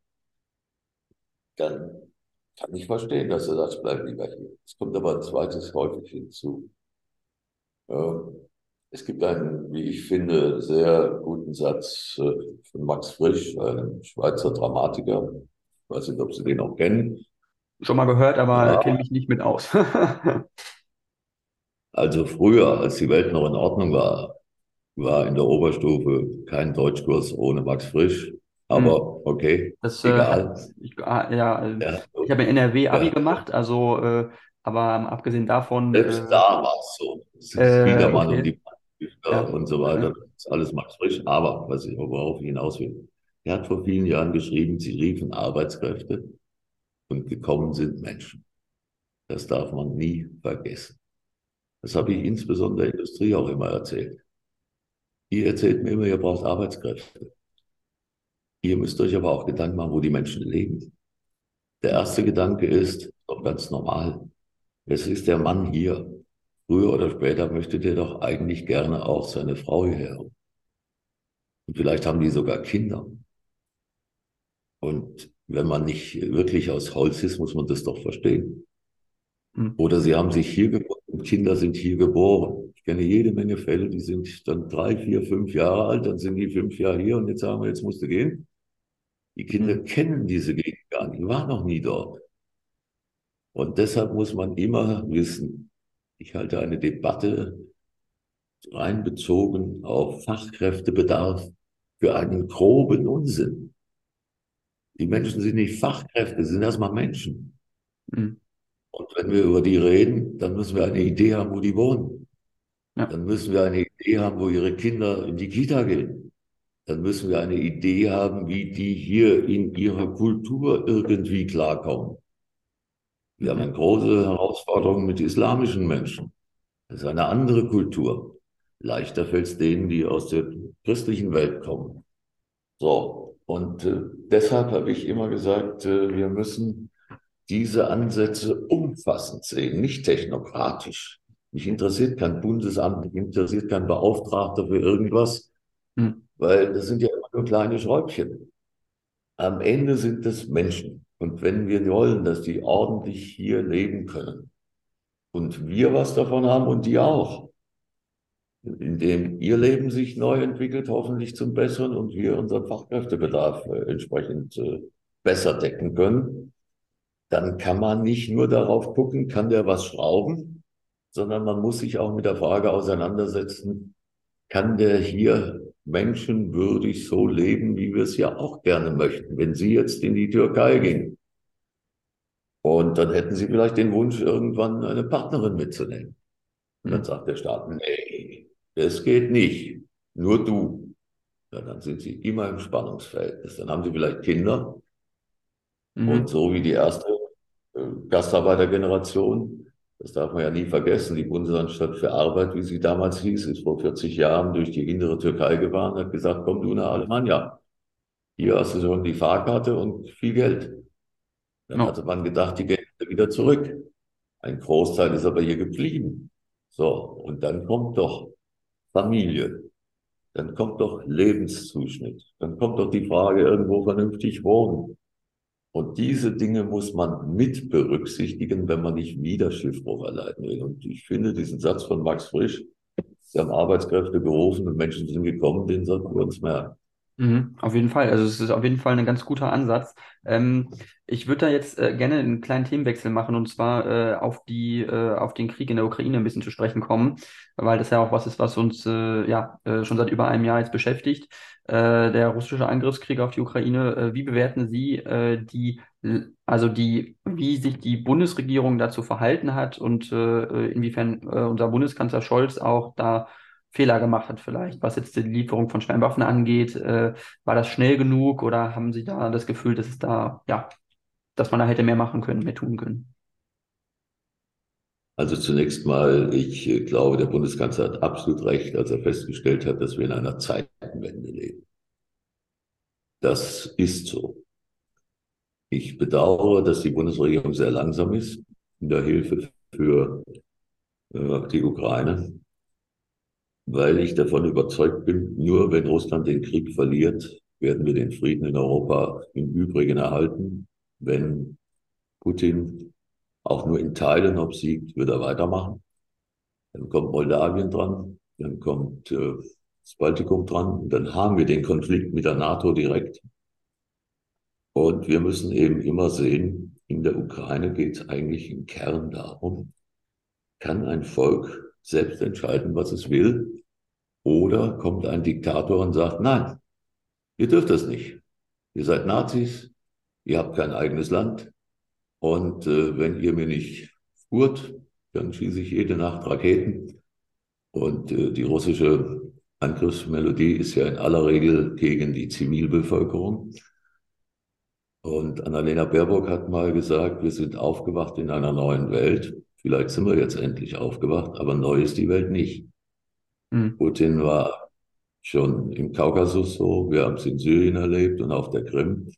Dann kann ich verstehen, dass er sagt, bleib lieber hier. Es kommt aber ein zweites häufig hinzu. Es gibt einen, wie ich finde, sehr guten Satz äh, von Max Frisch, einem Schweizer Dramatiker. Ich weiß nicht, ob Sie den auch kennen. Schon mal gehört, aber ja. kenne mich nicht mit aus. also früher, als die Welt noch in Ordnung war, war in der Oberstufe kein Deutschkurs ohne Max Frisch. Aber hm. okay, das, äh, egal. Äh, ich, ja, ja, ich habe in NRW Abi ja. gemacht, also äh, aber abgesehen davon. Selbst äh, da war es so. Spielermann äh, okay. und die ja. und so weiter. Das ist alles Max Frisch. Aber, was ich, worauf ich hinaus will, er hat vor vielen Jahren geschrieben, sie riefen Arbeitskräfte und gekommen sind Menschen. Das darf man nie vergessen. Das habe ich insbesondere der Industrie auch immer erzählt. Ihr erzählt mir immer, ihr braucht Arbeitskräfte. Ihr müsst euch aber auch Gedanken machen, wo die Menschen leben. Der erste Gedanke ist, doch ganz normal, es ist der Mann hier. Früher oder später möchte der doch eigentlich gerne auch seine Frau hierher. Und vielleicht haben die sogar Kinder. Und wenn man nicht wirklich aus Holz ist, muss man das doch verstehen. Hm. Oder sie haben sich hier geboren und Kinder sind hier geboren. Ich kenne jede Menge Fälle, die sind dann drei, vier, fünf Jahre alt, dann sind die fünf Jahre hier und jetzt sagen wir, jetzt musst du gehen. Die Kinder hm. kennen diese Gegend gar nicht, waren noch nie dort. Und deshalb muss man immer wissen, ich halte eine Debatte reinbezogen auf Fachkräftebedarf für einen groben Unsinn. Die Menschen sind nicht Fachkräfte, sie sind erstmal Menschen. Mhm. Und wenn wir über die reden, dann müssen wir eine Idee haben, wo die wohnen. Ja. Dann müssen wir eine Idee haben, wo ihre Kinder in die Kita gehen. Dann müssen wir eine Idee haben, wie die hier in ihrer Kultur irgendwie klarkommen. Wir haben eine große Herausforderung mit islamischen Menschen. Das ist eine andere Kultur. Leichter fällt es denen, die aus der christlichen Welt kommen. So, und äh, deshalb habe ich immer gesagt, äh, wir müssen diese Ansätze umfassend sehen, nicht technokratisch. Mich interessiert kein Bundesamt, mich interessiert kein Beauftragter für irgendwas, hm. weil das sind ja immer nur kleine Schräubchen. Am Ende sind es Menschen. Und wenn wir wollen, dass die ordentlich hier leben können und wir was davon haben und die auch, indem ihr Leben sich neu entwickelt, hoffentlich zum Besseren und wir unseren Fachkräftebedarf äh, entsprechend äh, besser decken können, dann kann man nicht nur darauf gucken, kann der was schrauben, sondern man muss sich auch mit der Frage auseinandersetzen, kann der hier menschenwürdig so leben, wie wir es ja auch gerne möchten, wenn Sie jetzt in die Türkei gehen. Und dann hätten Sie vielleicht den Wunsch, irgendwann eine Partnerin mitzunehmen. Und dann hm. sagt der Staat, nee, das geht nicht, nur du. Ja, dann sind Sie immer im Spannungsverhältnis. Dann haben Sie vielleicht Kinder. Mhm. Und so wie die erste äh, Gastarbeitergeneration, das darf man ja nie vergessen. Die Bundesanstalt für Arbeit, wie sie damals hieß, ist vor 40 Jahren durch die innere Türkei gefahren und hat gesagt, komm du nach Alemannia. Hier hast du schon die Fahrkarte und viel Geld. Dann no. hatte man gedacht, die gehen wieder zurück. Ein Großteil ist aber hier geblieben. So, und dann kommt doch Familie. Dann kommt doch Lebenszuschnitt. Dann kommt doch die Frage, irgendwo vernünftig wohnen. Und diese Dinge muss man mit berücksichtigen, wenn man nicht wieder Schiffbruch erleiden will. Und ich finde diesen Satz von Max Frisch Sie haben Arbeitskräfte gerufen und Menschen sind gekommen, den sollten wir uns merken. Mhm, auf jeden Fall. Also es ist auf jeden Fall ein ganz guter Ansatz. Ähm, ich würde da jetzt äh, gerne einen kleinen Themenwechsel machen und zwar äh, auf die, äh, auf den Krieg in der Ukraine ein bisschen zu sprechen kommen, weil das ja auch was ist, was uns äh, ja äh, schon seit über einem Jahr jetzt beschäftigt. Äh, der russische Angriffskrieg auf die Ukraine. wie bewerten Sie die, also die, wie sich die Bundesregierung dazu verhalten hat und inwiefern unser Bundeskanzler Scholz auch da Fehler gemacht hat vielleicht, was jetzt die Lieferung von Scheinwaffen angeht. Äh, war das schnell genug oder haben Sie da das Gefühl, dass es da, ja, dass man da hätte mehr machen können, mehr tun können? Also zunächst mal, ich äh, glaube, der Bundeskanzler hat absolut recht, als er festgestellt hat, dass wir in einer Zeitenwende leben. Das ist so. Ich bedauere, dass die Bundesregierung sehr langsam ist in der Hilfe für äh, die Ukraine weil ich davon überzeugt bin, nur wenn Russland den Krieg verliert, werden wir den Frieden in Europa im Übrigen erhalten. Wenn Putin auch nur in Teilen obsiegt, wird er weitermachen. Dann kommt Moldawien dran, dann kommt äh, das Baltikum dran und dann haben wir den Konflikt mit der NATO direkt. Und wir müssen eben immer sehen, in der Ukraine geht es eigentlich im Kern darum, kann ein Volk selbst entscheiden, was es will? Oder kommt ein Diktator und sagt, nein, ihr dürft das nicht. Ihr seid Nazis, ihr habt kein eigenes Land. Und äh, wenn ihr mir nicht spurt, dann schieße ich jede Nacht Raketen. Und äh, die russische Angriffsmelodie ist ja in aller Regel gegen die Zivilbevölkerung. Und Annalena Baerbock hat mal gesagt, wir sind aufgewacht in einer neuen Welt. Vielleicht sind wir jetzt endlich aufgewacht, aber neu ist die Welt nicht. Mhm. Putin war schon im Kaukasus so, wir haben es in Syrien erlebt und auf der Krim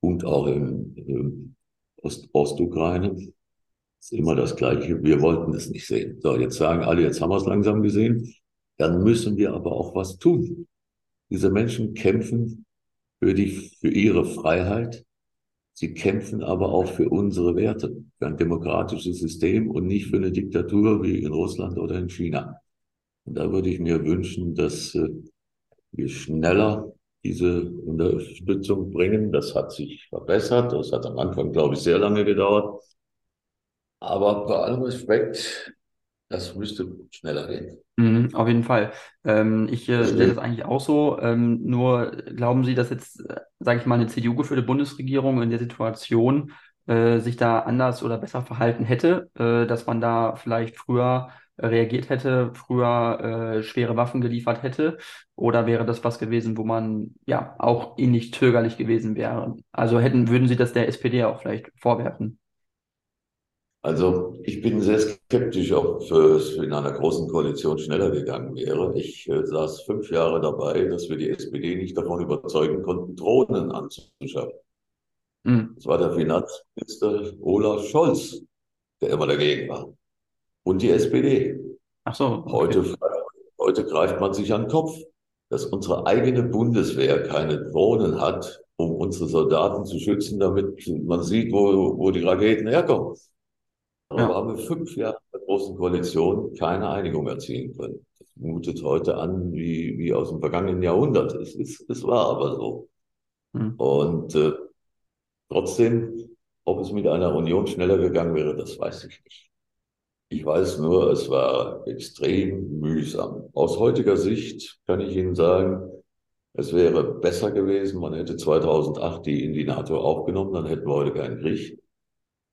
und auch in, in Ost Ostukraine. ist immer das Gleiche. Wir wollten es nicht sehen. So, jetzt sagen alle, jetzt haben wir es langsam gesehen. Dann müssen wir aber auch was tun. Diese Menschen kämpfen für die, für ihre Freiheit. Sie kämpfen aber auch für unsere Werte, für ein demokratisches System und nicht für eine Diktatur wie in Russland oder in China. Und da würde ich mir wünschen, dass äh, wir schneller diese Unterstützung bringen. Das hat sich verbessert. Das hat am Anfang, glaube ich, sehr lange gedauert. Aber bei allem Respekt, das müsste schneller gehen. Mhm, auf jeden Fall. Ähm, ich äh, sehe das eigentlich auch so. Ähm, nur glauben Sie, dass jetzt, äh, sage ich mal, eine CDU-geführte Bundesregierung in der Situation äh, sich da anders oder besser verhalten hätte, äh, dass man da vielleicht früher reagiert hätte, früher äh, schwere Waffen geliefert hätte? Oder wäre das was gewesen, wo man ja auch ähnlich zögerlich gewesen wäre? Also hätten, würden Sie das der SPD auch vielleicht vorwerfen? Also ich bin sehr skeptisch, ob es in einer großen Koalition schneller gegangen wäre. Ich äh, saß fünf Jahre dabei, dass wir die SPD nicht davon überzeugen konnten, Drohnen anzuschaffen. Mhm. Das war der Finanzminister Olaf Scholz, der immer dagegen war und die SPD. Ach so. Okay. Heute, heute greift man sich an den Kopf, dass unsere eigene Bundeswehr keine Drohnen hat, um unsere Soldaten zu schützen, damit man sieht, wo, wo die Raketen herkommen. Aber ja. haben wir fünf Jahre der Großen Koalition keine Einigung erzielen können. Das mutet heute an wie, wie aus dem vergangenen Jahrhundert. Es, ist, es war aber so. Hm. Und äh, trotzdem, ob es mit einer Union schneller gegangen wäre, das weiß ich nicht. Ich weiß nur, es war extrem mühsam. Aus heutiger Sicht kann ich Ihnen sagen, es wäre besser gewesen, man hätte 2008 die in die NATO aufgenommen, dann hätten wir heute keinen Krieg.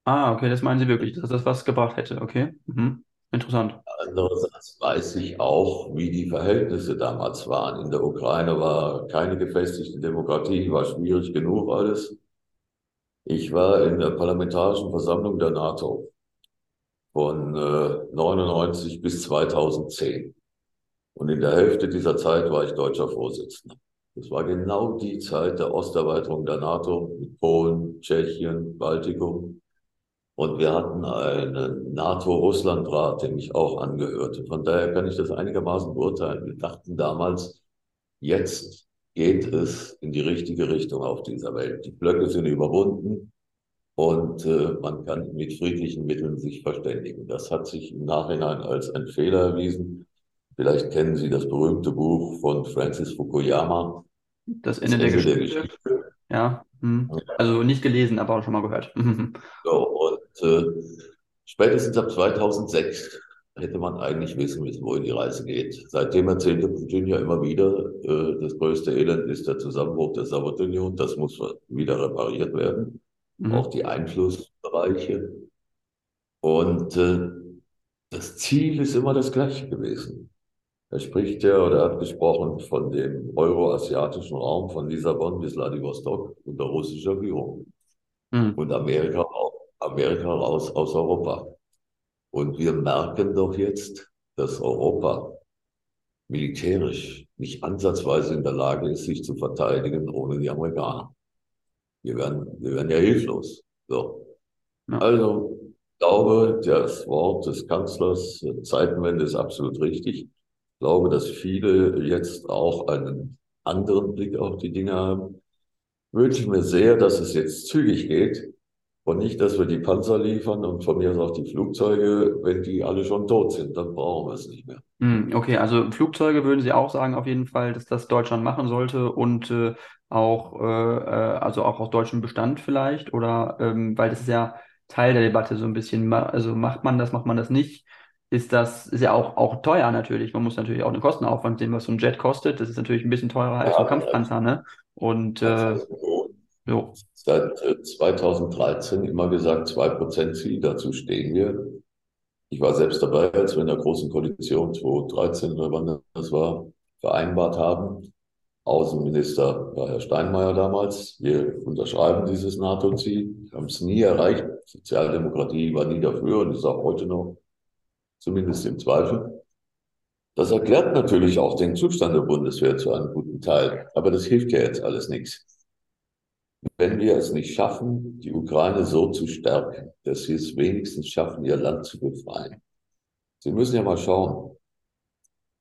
Ah, okay, das meinen Sie wirklich, dass das was gebracht hätte. Okay, mhm. interessant. Andererseits weiß ich auch, wie die Verhältnisse damals waren. In der Ukraine war keine gefestigte Demokratie, war schwierig genug alles. Ich war in der Parlamentarischen Versammlung der NATO von äh, 99 bis 2010. Und in der Hälfte dieser Zeit war ich deutscher Vorsitzender. Das war genau die Zeit der Osterweiterung der NATO mit Polen, Tschechien, Baltikum. Und wir hatten einen NATO-Russland-Rat, dem ich auch angehörte. Von daher kann ich das einigermaßen beurteilen. Wir dachten damals, jetzt geht es in die richtige Richtung auf dieser Welt. Die Blöcke sind überwunden und äh, man kann mit friedlichen Mitteln sich verständigen. Das hat sich im Nachhinein als ein Fehler erwiesen. Vielleicht kennen Sie das berühmte Buch von Francis Fukuyama, Das Ende der Ende der Geschichte. Geschichte. Ja. Hm. Also nicht gelesen, aber auch schon mal gehört. So, und äh, spätestens ab 2006 hätte man eigentlich wissen müssen, wohin die Reise geht. Seitdem erzählte Putin ja immer wieder, äh, das größte Elend ist der Zusammenbruch der Sowjetunion, das muss wieder repariert werden, Mhm. auch die Einflussbereiche. Und äh, das Ziel ist immer das gleiche gewesen. Er spricht ja oder hat gesprochen von dem euroasiatischen Raum von Lissabon bis Vladivostok unter russischer Führung Mhm. und Amerika Amerika raus aus Europa. Und wir merken doch jetzt, dass Europa militärisch nicht ansatzweise in der Lage ist, sich zu verteidigen ohne die Amerikaner. Wir werden, wir werden ja hilflos. So. Ja. Also, ich glaube, das Wort des Kanzlers äh, Zeitenwende ist absolut richtig. Ich glaube, dass viele jetzt auch einen anderen Blick auf die Dinge haben. Wünsche ich mir sehr, dass es jetzt zügig geht und nicht, dass wir die Panzer liefern und von mir aus auch die Flugzeuge, wenn die alle schon tot sind, dann brauchen wir es nicht mehr. Hm, Okay, also Flugzeuge würden Sie auch sagen, auf jeden Fall, dass das Deutschland machen sollte und äh, auch, äh, äh, also auch aus deutschem Bestand vielleicht, oder ähm, weil das ist ja Teil der Debatte so ein bisschen. Also macht man das, macht man das nicht? Ist das, ist ja auch, auch teuer natürlich. Man muss natürlich auch den Kostenaufwand sehen, was so ein Jet kostet. Das ist natürlich ein bisschen teurer als so ein Ja, Kampfpanzer, ne? Und äh, jo. Seit äh, 2013 immer gesagt, 2% Ziel, dazu stehen wir. Ich war selbst dabei, als wir in der Großen Koalition 2013 oder wann das war, vereinbart haben. Außenminister war Herr Steinmeier damals. Wir unterschreiben dieses NATO-Ziel, haben es nie erreicht. Sozialdemokratie war nie dafür und ist auch heute noch zumindest im Zweifel. Das erklärt natürlich auch den Zustand der Bundeswehr zu einem guten Teil. Aber das hilft ja jetzt alles nichts. Wenn wir es nicht schaffen, die Ukraine so zu stärken, dass sie es wenigstens schaffen, ihr Land zu befreien. Sie müssen ja mal schauen.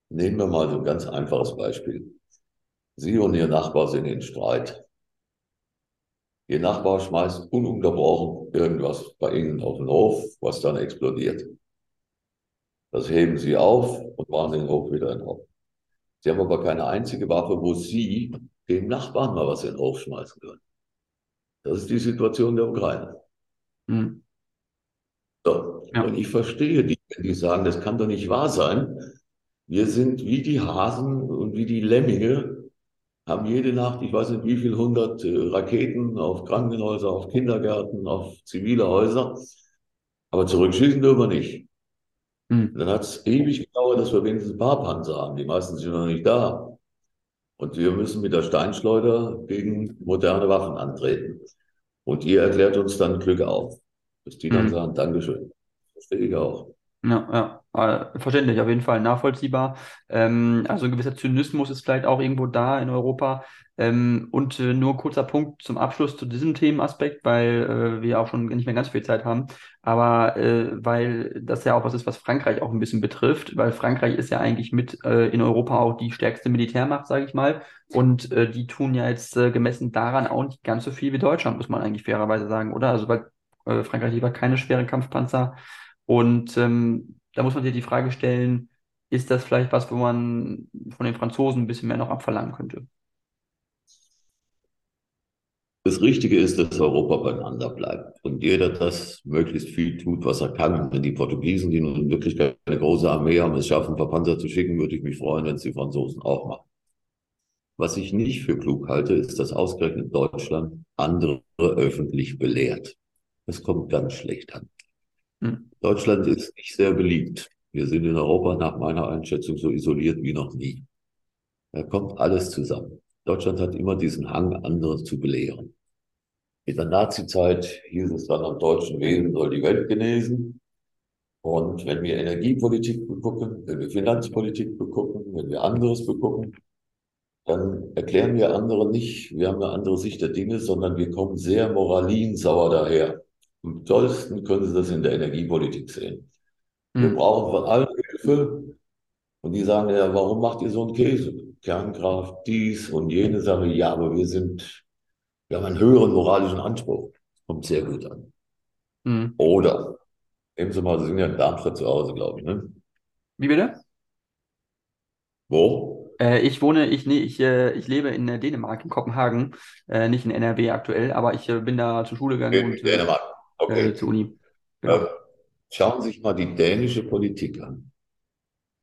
Nehmen wir mal so ein ganz einfaches Beispiel. Sie und Ihr Nachbar sind in Streit. Ihr Nachbar schmeißt ununterbrochen irgendwas bei Ihnen auf den Hof, was dann explodiert. Das heben Sie auf und machen den Hof wieder in Ordnung. Sie haben aber keine einzige Waffe, wo Sie dem Nachbarn mal was in den Hof schmeißen können. Das ist die Situation der Ukraine. Hm. So. Ja. Und ich verstehe die, die sagen, das kann doch nicht wahr sein. Wir sind wie die Hasen und wie die Lemminge, haben jede Nacht, ich weiß nicht wie viel hundert äh, Raketen auf Krankenhäuser, auf Kindergärten, auf zivile Häuser. Aber zurückschießen dürfen wir nicht. Hm. Dann hat es ewig gedauert, dass wir wenigstens ein paar Panzer haben. Die meisten sind noch nicht da. Und wir müssen mit der Steinschleuder gegen moderne Waffen antreten. Und ihr erklärt uns dann Glück auf. Dass die dann Mhm. sagen, Dankeschön. Verstehe ich auch. Ja, ja, verständlich, auf jeden Fall nachvollziehbar. Ähm, also ein gewisser Zynismus ist vielleicht auch irgendwo da in Europa. Ähm, und äh, nur kurzer Punkt zum Abschluss zu diesem Themenaspekt, weil äh, wir auch schon nicht mehr ganz viel Zeit haben. Aber äh, weil das ja auch was ist, was Frankreich auch ein bisschen betrifft, weil Frankreich ist ja eigentlich mit äh, in Europa auch die stärkste Militärmacht, sage ich mal. Und äh, die tun ja jetzt äh, gemessen daran auch nicht ganz so viel wie Deutschland, muss man eigentlich fairerweise sagen, oder? Also weil äh, Frankreich liefert keine schweren Kampfpanzer. Und ähm, da muss man sich die Frage stellen, ist das vielleicht was, wo man von den Franzosen ein bisschen mehr noch abverlangen könnte? Das Richtige ist, dass Europa beieinander bleibt und jeder das möglichst viel tut, was er kann. Wenn die Portugiesen, die nun wirklich keine große Armee haben, es schaffen, ein paar Panzer zu schicken, würde ich mich freuen, wenn es die Franzosen auch machen. Was ich nicht für klug halte, ist, dass ausgerechnet Deutschland andere öffentlich belehrt. Das kommt ganz schlecht an. Hm. Deutschland ist nicht sehr beliebt. Wir sind in Europa nach meiner Einschätzung so isoliert wie noch nie. Da kommt alles zusammen. Deutschland hat immer diesen Hang, andere zu belehren. In der Nazizeit hieß es dann, am deutschen Wesen soll die Welt genesen. Und wenn wir Energiepolitik begucken, wenn wir Finanzpolitik begucken, wenn wir anderes begucken, dann erklären wir andere nicht, wir haben eine andere Sicht der Dinge, sondern wir kommen sehr moralinsauer daher. Am tollsten können Sie das in der Energiepolitik sehen. Wir Hm. brauchen von allen Hilfe. Und die sagen, ja, warum macht ihr so einen Käse? Kernkraft, dies und jene Sache. Ja, aber wir sind, wir haben einen höheren moralischen Anspruch. Kommt sehr gut an. Hm. Oder, Sie mal, Sie sind ja in Darmstadt zu Hause, glaube ich, ne? Wie bitte? Wo? Äh, ich wohne, ich, nee, ich, äh, ich lebe in äh, Dänemark, in Kopenhagen, nicht in NRW aktuell, aber ich bin da zur Schule gegangen und In Dänemark. äh, Okay. zur Uni. Äh, Genau. schauen Sie sich mal die dänische Politik an.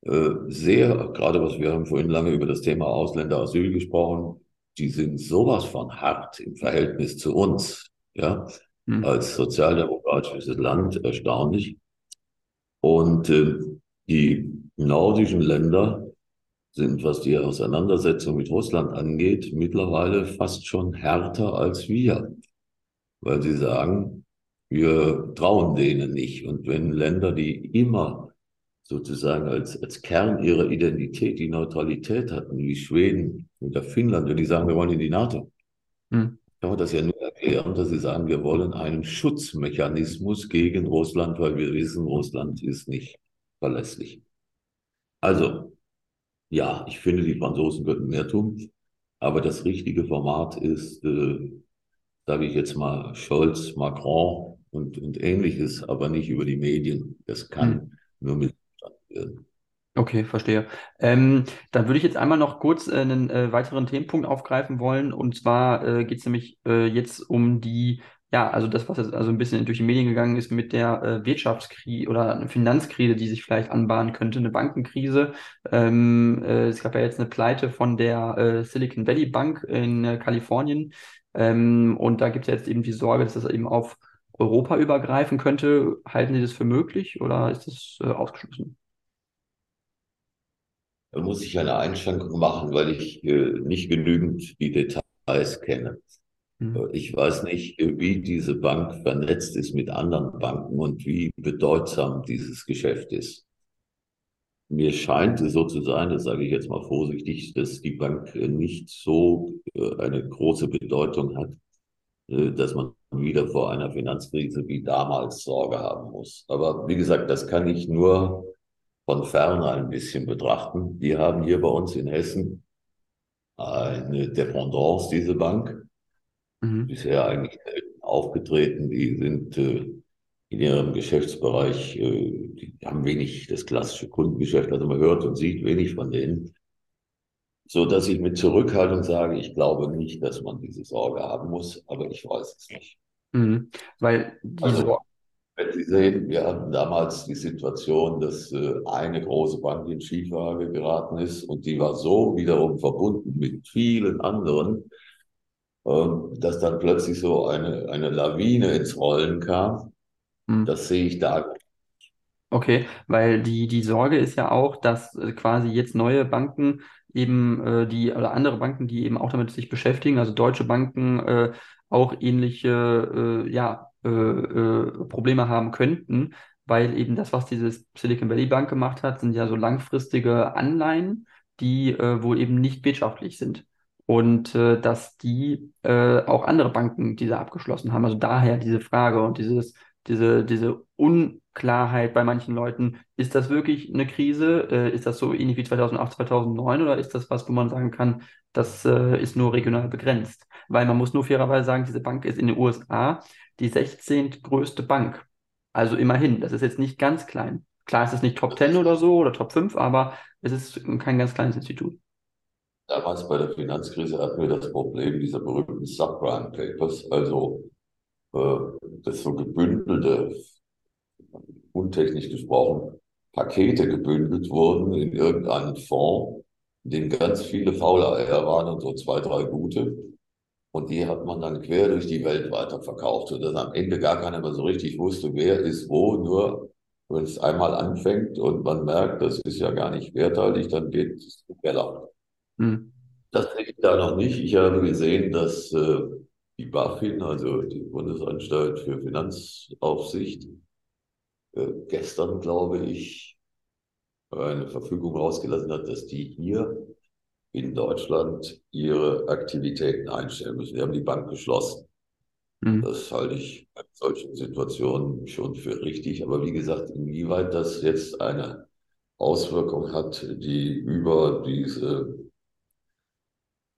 Äh, sehr, gerade was wir haben vorhin lange über das Thema Ausländerasyl gesprochen, die sind sowas von hart im Verhältnis zu uns, ja, Hm. als sozialdemokratisches Land erstaunlich. Und äh, die nordischen Länder sind, was die Auseinandersetzung mit Russland angeht, mittlerweile fast schon härter als wir, weil sie sagen, wir trauen denen nicht. Und wenn Länder, die immer sozusagen als, als Kern ihrer Identität die Neutralität hatten, wie Schweden oder Finnland, wenn die sagen, wir wollen in die NATO, Hm. kann man das ja nur erklären, dass sie sagen, wir wollen einen Schutzmechanismus gegen Russland, weil wir wissen, Russland ist nicht verlässlich. Also, ja, ich finde, die Franzosen könnten mehr tun, aber das richtige Format ist, äh, sage ich jetzt mal, Scholz, Macron und, und ähnliches, aber nicht über die Medien. Das kann Hm. nur mit werden. Okay, verstehe. Ähm, dann würde ich jetzt einmal noch kurz äh, einen äh, weiteren Themenpunkt aufgreifen wollen. Und zwar äh, geht es nämlich äh, jetzt um die, ja, also das, was jetzt also ein bisschen durch die Medien gegangen ist mit der äh, Wirtschaftskrise oder eine Finanzkrise, die sich vielleicht anbahnen könnte, eine Bankenkrise. Ähm, äh, es gab ja jetzt eine Pleite von der Silicon Valley Bank in Kalifornien. Ähm, und da gibt es jetzt eben die Sorge, dass das eben auf Europa übergreifen könnte. Halten Sie das für möglich oder ist das äh, ausgeschlossen? Da muss ich eine Einschränkung machen, weil ich äh, nicht genügend die Details kenne. Hm. Äh, Ich weiß nicht, äh, wie diese Bank vernetzt ist mit anderen Banken und wie bedeutsam dieses Geschäft ist. Mir scheint es so zu sein, das sage ich jetzt mal vorsichtig, dass die Bank äh, nicht so eine große Bedeutung hat, dass man wieder vor einer Finanzkrise wie damals Sorge haben muss. Aber wie gesagt, das kann ich nur von ferne ein bisschen betrachten. Die haben hier bei uns in Hessen eine Dependance, diese Bank, Mhm. bisher eigentlich aufgetreten. Die sind äh, in ihrem Geschäftsbereich, äh, die haben wenig das klassische Kundengeschäft, also man hört und sieht wenig von denen. So dass ich mit Zurückhaltung sage, ich glaube nicht, dass man diese Sorge haben muss, aber ich weiß es nicht. Mhm. Weil die Also, wenn Sie sehen, wir hatten damals die Situation, dass äh, eine große Bank in Schieflage geraten ist und die war so wiederum verbunden mit vielen anderen, ähm, dass dann plötzlich so eine, eine Lawine ins Rollen kam. Mhm. Das sehe ich da. Okay, weil die, die Sorge ist ja auch, dass äh, quasi jetzt neue Banken eben äh, die oder andere Banken, die eben auch damit sich beschäftigen, also deutsche Banken auch ähnliche äh, ja, äh, äh, Probleme haben könnten, weil eben das, was dieses Silicon Valley Bank gemacht hat, sind ja so langfristige Anleihen, die äh, wohl eben nicht wirtschaftlich sind. Und äh, dass die äh, auch andere Banken diese abgeschlossen haben. Also daher diese Frage und dieses diese, diese Unklarheit bei manchen Leuten, ist das wirklich eine Krise? Ist das so ähnlich wie 2008, 2009 oder ist das was, wo man sagen kann, das ist nur regional begrenzt? Weil man muss nur fairerweise sagen, diese Bank ist in den USA die 16. größte Bank. Also immerhin, das ist jetzt nicht ganz klein. Klar ist es nicht Top 10 oder so oder Top 5, aber es ist kein ganz kleines Institut. Damals bei der Finanzkrise hatten wir das Problem dieser berühmten Subprime Papers, also äh, das so gebündelte, untechnisch gesprochen, Pakete gebündelt wurden in irgendeinen Fonds, in dem ganz viele faule Eier waren und so zwei, drei gute. Und die hat man dann quer durch die Welt weiterverkauft, sodass am Ende gar keiner mehr so richtig wusste, wer ist wo. Nur wenn es einmal anfängt und man merkt, das ist ja gar nicht werthaltig, dann geht es im Keller. Hm. Das sehe ich da noch nicht. Ich habe gesehen, dass äh, die BaFin, also die Bundesanstalt für Finanzaufsicht, äh, gestern, glaube ich, eine Verfügung rausgelassen hat, dass die hier in Deutschland ihre Aktivitäten einstellen müssen. Die haben die Bank geschlossen. Hm. Das halte ich in solchen Situationen schon für richtig. Aber wie gesagt, inwieweit das jetzt eine Auswirkung hat, die über diese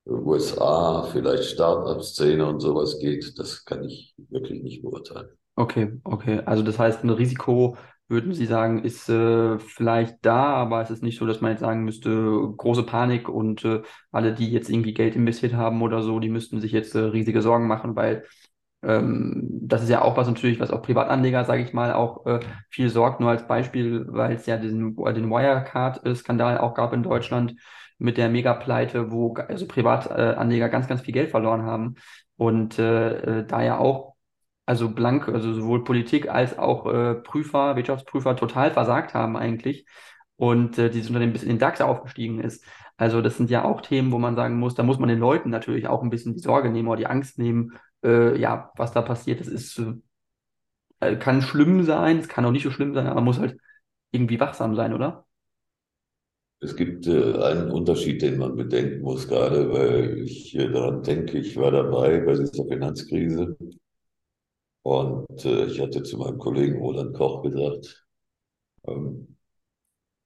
USA, vielleicht Start-up-Szene und sowas geht, das kann ich wirklich nicht beurteilen. Okay, okay. Also das heißt, ein Risiko würden Sie sagen, ist äh, vielleicht da, aber es ist nicht so, dass man jetzt sagen müsste, große Panik und äh, alle, die jetzt irgendwie Geld investiert haben oder so, die müssten sich jetzt äh, riesige Sorgen machen, weil ähm, das ist ja auch was natürlich, was auch Privatanleger, sage ich mal, auch äh, viel sorgt. Nur als Beispiel, weil es ja diesen, den Wirecard-Skandal auch gab in Deutschland mit der Mega-Pleite, wo also Privatanleger ganz, ganz viel Geld verloren haben. Und äh, äh, da ja auch, also blank, also sowohl Politik als auch äh, Prüfer, Wirtschaftsprüfer total versagt haben eigentlich. Und äh, dieses Unternehmen bis in den DAX aufgestiegen ist. Also das sind ja auch Themen, wo man sagen muss, da muss man den Leuten natürlich auch ein bisschen die Sorge nehmen oder die Angst nehmen, äh, ja, was da passiert, das ist, äh, kann schlimm sein, es kann auch nicht so schlimm sein, aber man muss halt irgendwie wachsam sein, oder? Es gibt äh, einen Unterschied, den man bedenken muss, gerade weil ich äh, daran denke, ich war dabei bei dieser Finanzkrise und äh, ich hatte zu meinem Kollegen Roland Koch gesagt, ähm,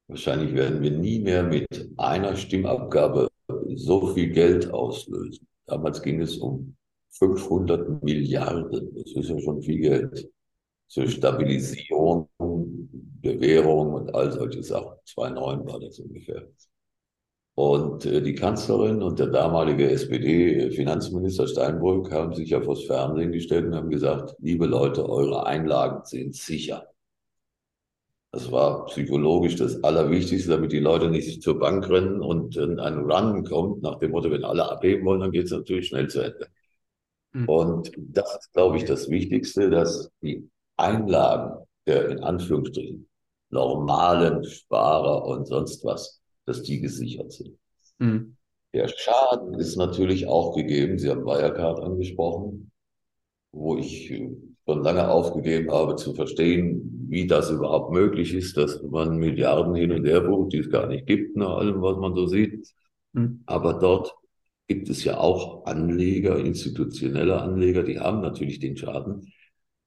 wahrscheinlich werden wir nie mehr mit einer Stimmabgabe so viel Geld auslösen. Damals ging es um 500 Milliarden, das ist ja schon viel Geld, zur Stabilisierung der Währung und all solche Sachen. 2009 war das ungefähr. Und äh, die Kanzlerin und der damalige SPD-Finanzminister Steinbrück haben sich ja vors Fernsehen gestellt und haben gesagt, liebe Leute, eure Einlagen sind sicher. Das war psychologisch das Allerwichtigste, damit die Leute nicht zur Bank rennen und in einen Run kommt, nach dem Motto, wenn alle abheben wollen, dann geht es natürlich schnell zu Ende. Mhm. Und das ist, glaube ich, das Wichtigste, dass die Einlagen der in Anführungsstrichen normalen Sparer und sonst was, dass die gesichert sind. Mhm. Der Schaden ist natürlich auch gegeben. Sie haben Wirecard angesprochen, wo ich schon lange aufgegeben habe zu verstehen, wie das überhaupt möglich ist, dass man Milliarden hin und her bucht, die es gar nicht gibt, nach allem, was man so sieht. Mhm. Aber dort gibt es ja auch Anleger, institutionelle Anleger, die haben natürlich den Schaden,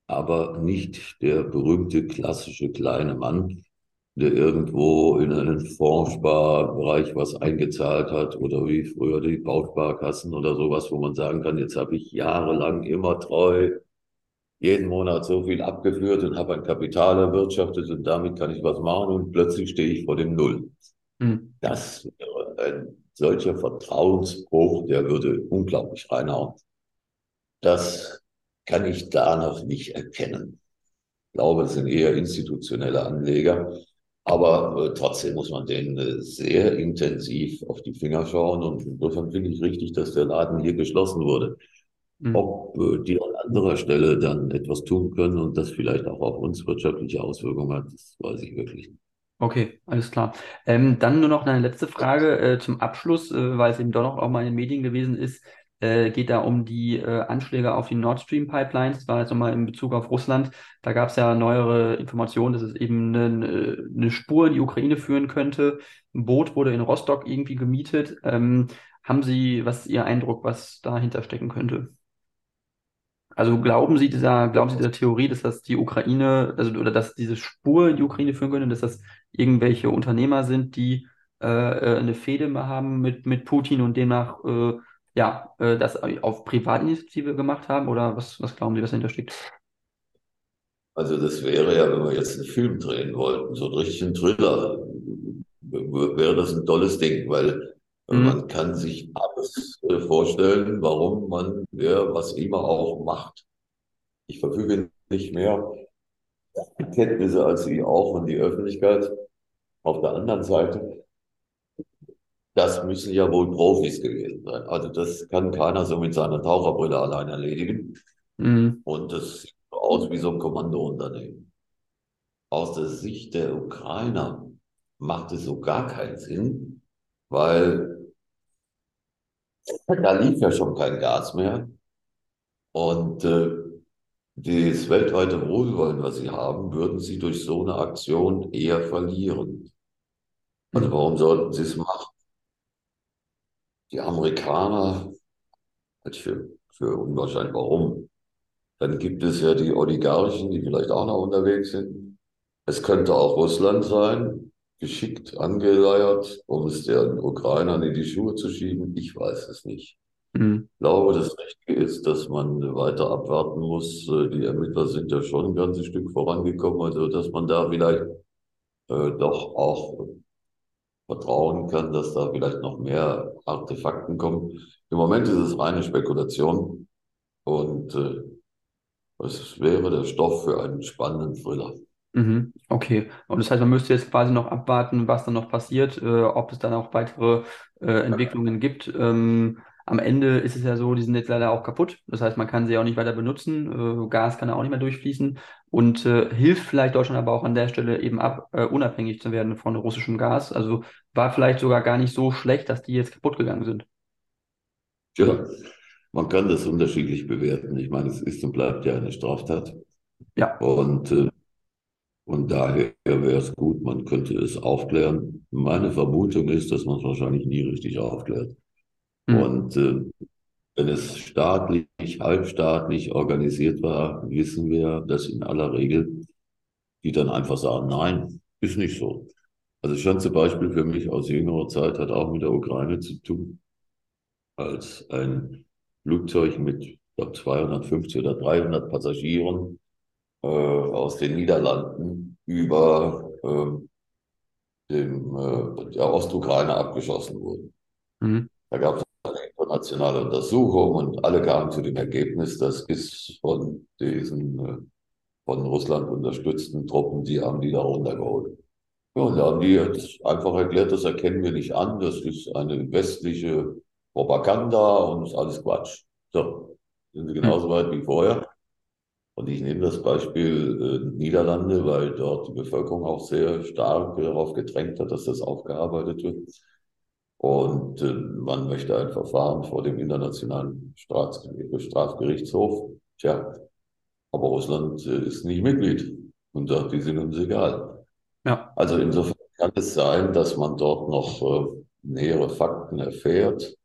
aber nicht der berühmte klassische kleine Mann, der irgendwo in einen Fondssparbereich was eingezahlt hat oder wie früher die Bausparkassen oder sowas, wo man sagen kann, jetzt habe ich jahrelang immer treu jeden Monat so viel abgeführt und habe ein Kapital erwirtschaftet und damit kann ich was machen und plötzlich stehe ich vor dem Null. Hm. Das wäre ein solcher Vertrauensbruch, der würde unglaublich reinhauen. Das kann ich da noch nicht erkennen. Ich glaube, es sind eher institutionelle Anleger. Aber äh, trotzdem muss man denen äh, sehr intensiv auf die Finger schauen. Und insofern finde ich richtig, dass der Laden hier geschlossen wurde. Mhm. Ob äh, die an anderer Stelle dann etwas tun können und das vielleicht auch auf uns wirtschaftliche Auswirkungen hat, das weiß ich wirklich nicht. Okay, alles klar. Ähm, dann nur noch eine letzte Frage äh, zum Abschluss, äh, weil es eben doch noch auch mal in den Medien gewesen ist. Äh, geht da um die äh, Anschläge auf die Nord Stream Pipelines. Das war jetzt nochmal in Bezug auf Russland. Da gab es ja neuere Informationen, dass es eben eine, eine, Spur in die Ukraine führen könnte. Ein Boot wurde in Rostock irgendwie gemietet. Ähm, haben Sie, was ist Ihr Eindruck, was dahinter stecken könnte? Also glauben Sie dieser, glauben Sie dieser Theorie, dass das die Ukraine, also oder dass diese Spur in die Ukraine führen könnte, dass das irgendwelche Unternehmer sind, die äh, äh eine Fehde haben mit, mit Putin und demnach äh, ja, äh, das auf Privatinitiative gemacht haben? Oder was, was glauben Sie, was dahinter steckt? Also das wäre ja, wenn wir jetzt einen Film drehen wollten, so einen richtigen Thriller, wäre das ein tolles Ding, weil Mhm. Man kann sich alles äh, vorstellen, warum man wer was immer auch macht. Ich verfüge nicht mehr Kenntnisse als Sie auch und die Öffentlichkeit. Auf der anderen Seite, das müssen ja wohl Profis gewesen sein. Also das kann keiner so mit seiner Taucherbrille allein erledigen. Mhm. Und das sieht aus wie so ein Kommandounternehmen. Aus der Sicht der Ukrainer macht es so gar keinen Sinn, weil da lief ja schon kein Gas mehr. Und äh, das weltweite Wohlwollen, was sie haben, würden sie durch so eine Aktion eher verlieren. Also warum sollten sie es machen? Die Amerikaner, halt für, für unwahrscheinlich warum. Dann gibt es ja die Oligarchen, die vielleicht auch noch unterwegs sind. Es könnte auch Russland sein geschickt angeleiert, um es den Ukrainern in die Schuhe zu schieben? Ich weiß es nicht. Mhm. Ich glaube, das Richtige ist, dass man weiter abwarten muss. Äh, die Ermittler sind ja schon ein ganzes Stück vorangekommen, also dass man da vielleicht äh, doch auch vertrauen kann, dass da vielleicht noch mehr Artefakten kommen. Im Moment ist es reine Spekulation und äh, es wäre der Stoff für einen spannenden Thriller. Mhm, okay. Und das heißt, man müsste jetzt quasi noch abwarten, was dann noch passiert, äh, ob es dann auch weitere äh, Entwicklungen gibt. Ähm, am Ende ist es ja so, die sind jetzt leider auch kaputt. Das heißt, man kann sie auch nicht weiter benutzen. Äh, Gas kann auch nicht mehr durchfließen und äh, hilft vielleicht Deutschland aber auch an der Stelle eben ab, äh, unabhängig zu werden von russischem Gas. Also war vielleicht sogar gar nicht so schlecht, dass die jetzt kaputt gegangen sind. Ja, man kann das unterschiedlich bewerten. Ich meine, es ist und bleibt ja eine Straftat. Ja. Und, äh, und daher wäre es gut, man könnte es aufklären. Meine Vermutung ist, dass man es wahrscheinlich nie richtig aufklärt. Mhm. Und äh, wenn es staatlich, halbstaatlich organisiert war, wissen wir, dass in aller Regel die dann einfach sagen, nein, ist nicht so. Also schon zum Beispiel für mich aus jüngerer Zeit hat auch mit der Ukraine zu tun, als ein Flugzeug mit ich glaube, 250 oder 300 Passagieren äh, aus den Niederlanden über äh, dem, äh, der Ostukraine abgeschossen wurde. Mhm. Da gab es internationale Untersuchung und alle kamen zu dem Ergebnis, das ist von diesen äh, von Russland unterstützten Truppen, die haben die da runtergeholt. Ja, und da haben die jetzt einfach erklärt, das erkennen wir nicht an, das ist eine westliche Propaganda und ist alles Quatsch. So, sind sie genauso weit wie vorher. Und ich nehme das Beispiel äh, Niederlande, weil dort die Bevölkerung auch sehr stark darauf gedrängt hat, dass das aufgearbeitet wird. Und äh, man möchte ein Verfahren vor dem Internationalen Strafgerichtshof. Tja, aber Russland äh, ist nicht Mitglied und sagt, die sind uns egal. Ja. Also insofern kann es sein, dass man dort noch äh, nähere Fakten erfährt.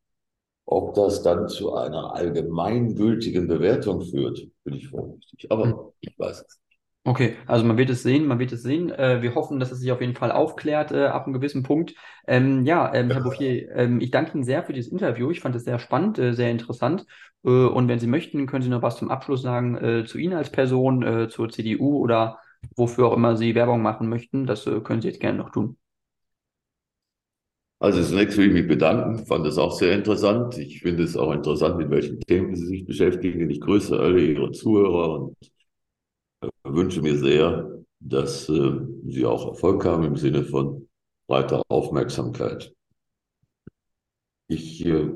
Ob das dann zu einer allgemeingültigen Bewertung führt, bin ich vorsichtig. Aber hm. ich weiß es Okay, also man wird es sehen, man wird es sehen. Äh, wir hoffen, dass es sich auf jeden Fall aufklärt äh, ab einem gewissen Punkt. Ähm, ja, ähm, Herr Bouffier, ähm, ich danke Ihnen sehr für dieses Interview. Ich fand es sehr spannend, äh, sehr interessant. Äh, und wenn Sie möchten, können Sie noch was zum Abschluss sagen äh, zu Ihnen als Person, äh, zur CDU oder wofür auch immer Sie Werbung machen möchten. Das können Sie jetzt gerne noch tun. Also zunächst will ich mich bedanken, fand es auch sehr interessant. Ich finde es auch interessant, mit welchen Themen Sie sich beschäftigen. Ich grüße alle Ihre Zuhörer und wünsche mir sehr, dass äh, Sie auch Erfolg haben im Sinne von breiter Aufmerksamkeit. Ich äh,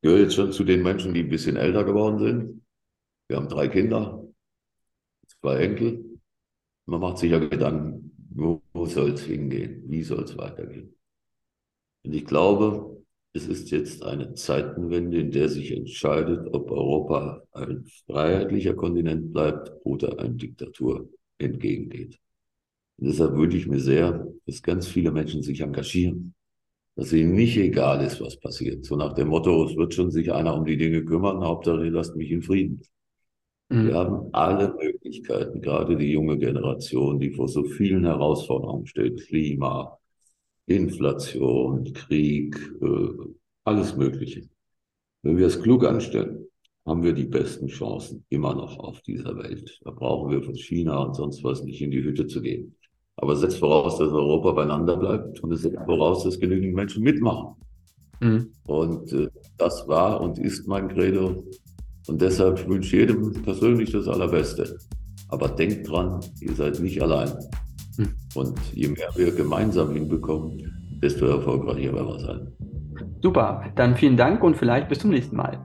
gehöre jetzt schon zu den Menschen, die ein bisschen älter geworden sind. Wir haben drei Kinder, zwei Enkel. Man macht sich ja Gedanken, wo, wo soll es hingehen? Wie soll es weitergehen? Und ich glaube, es ist jetzt eine Zeitenwende, in der sich entscheidet, ob Europa ein freiheitlicher Kontinent bleibt oder eine Diktatur entgegengeht. Und deshalb wünsche ich mir sehr, dass ganz viele Menschen sich engagieren, dass ihnen nicht egal ist, was passiert. So nach dem Motto, es wird schon sich einer um die Dinge kümmern, Hauptsache, lasst mich in Frieden. Mhm. Wir haben alle Möglichkeiten, gerade die junge Generation, die vor so vielen Herausforderungen steht, Klima, Inflation, Krieg, äh, alles Mögliche. Wenn wir es klug anstellen, haben wir die besten Chancen immer noch auf dieser Welt. Da brauchen wir von China und sonst was nicht in die Hütte zu gehen. Aber setzt voraus, dass Europa beieinander bleibt und es setzt voraus, dass genügend Menschen mitmachen. Mhm. Und äh, das war und ist mein Credo. Und deshalb wünsche ich jedem persönlich das Allerbeste. Aber denkt dran, ihr seid nicht allein. Mhm. Und je mehr wir gemeinsam hinbekommen, desto erfolgreicher werden wir sein. Super, dann vielen Dank und vielleicht bis zum nächsten Mal.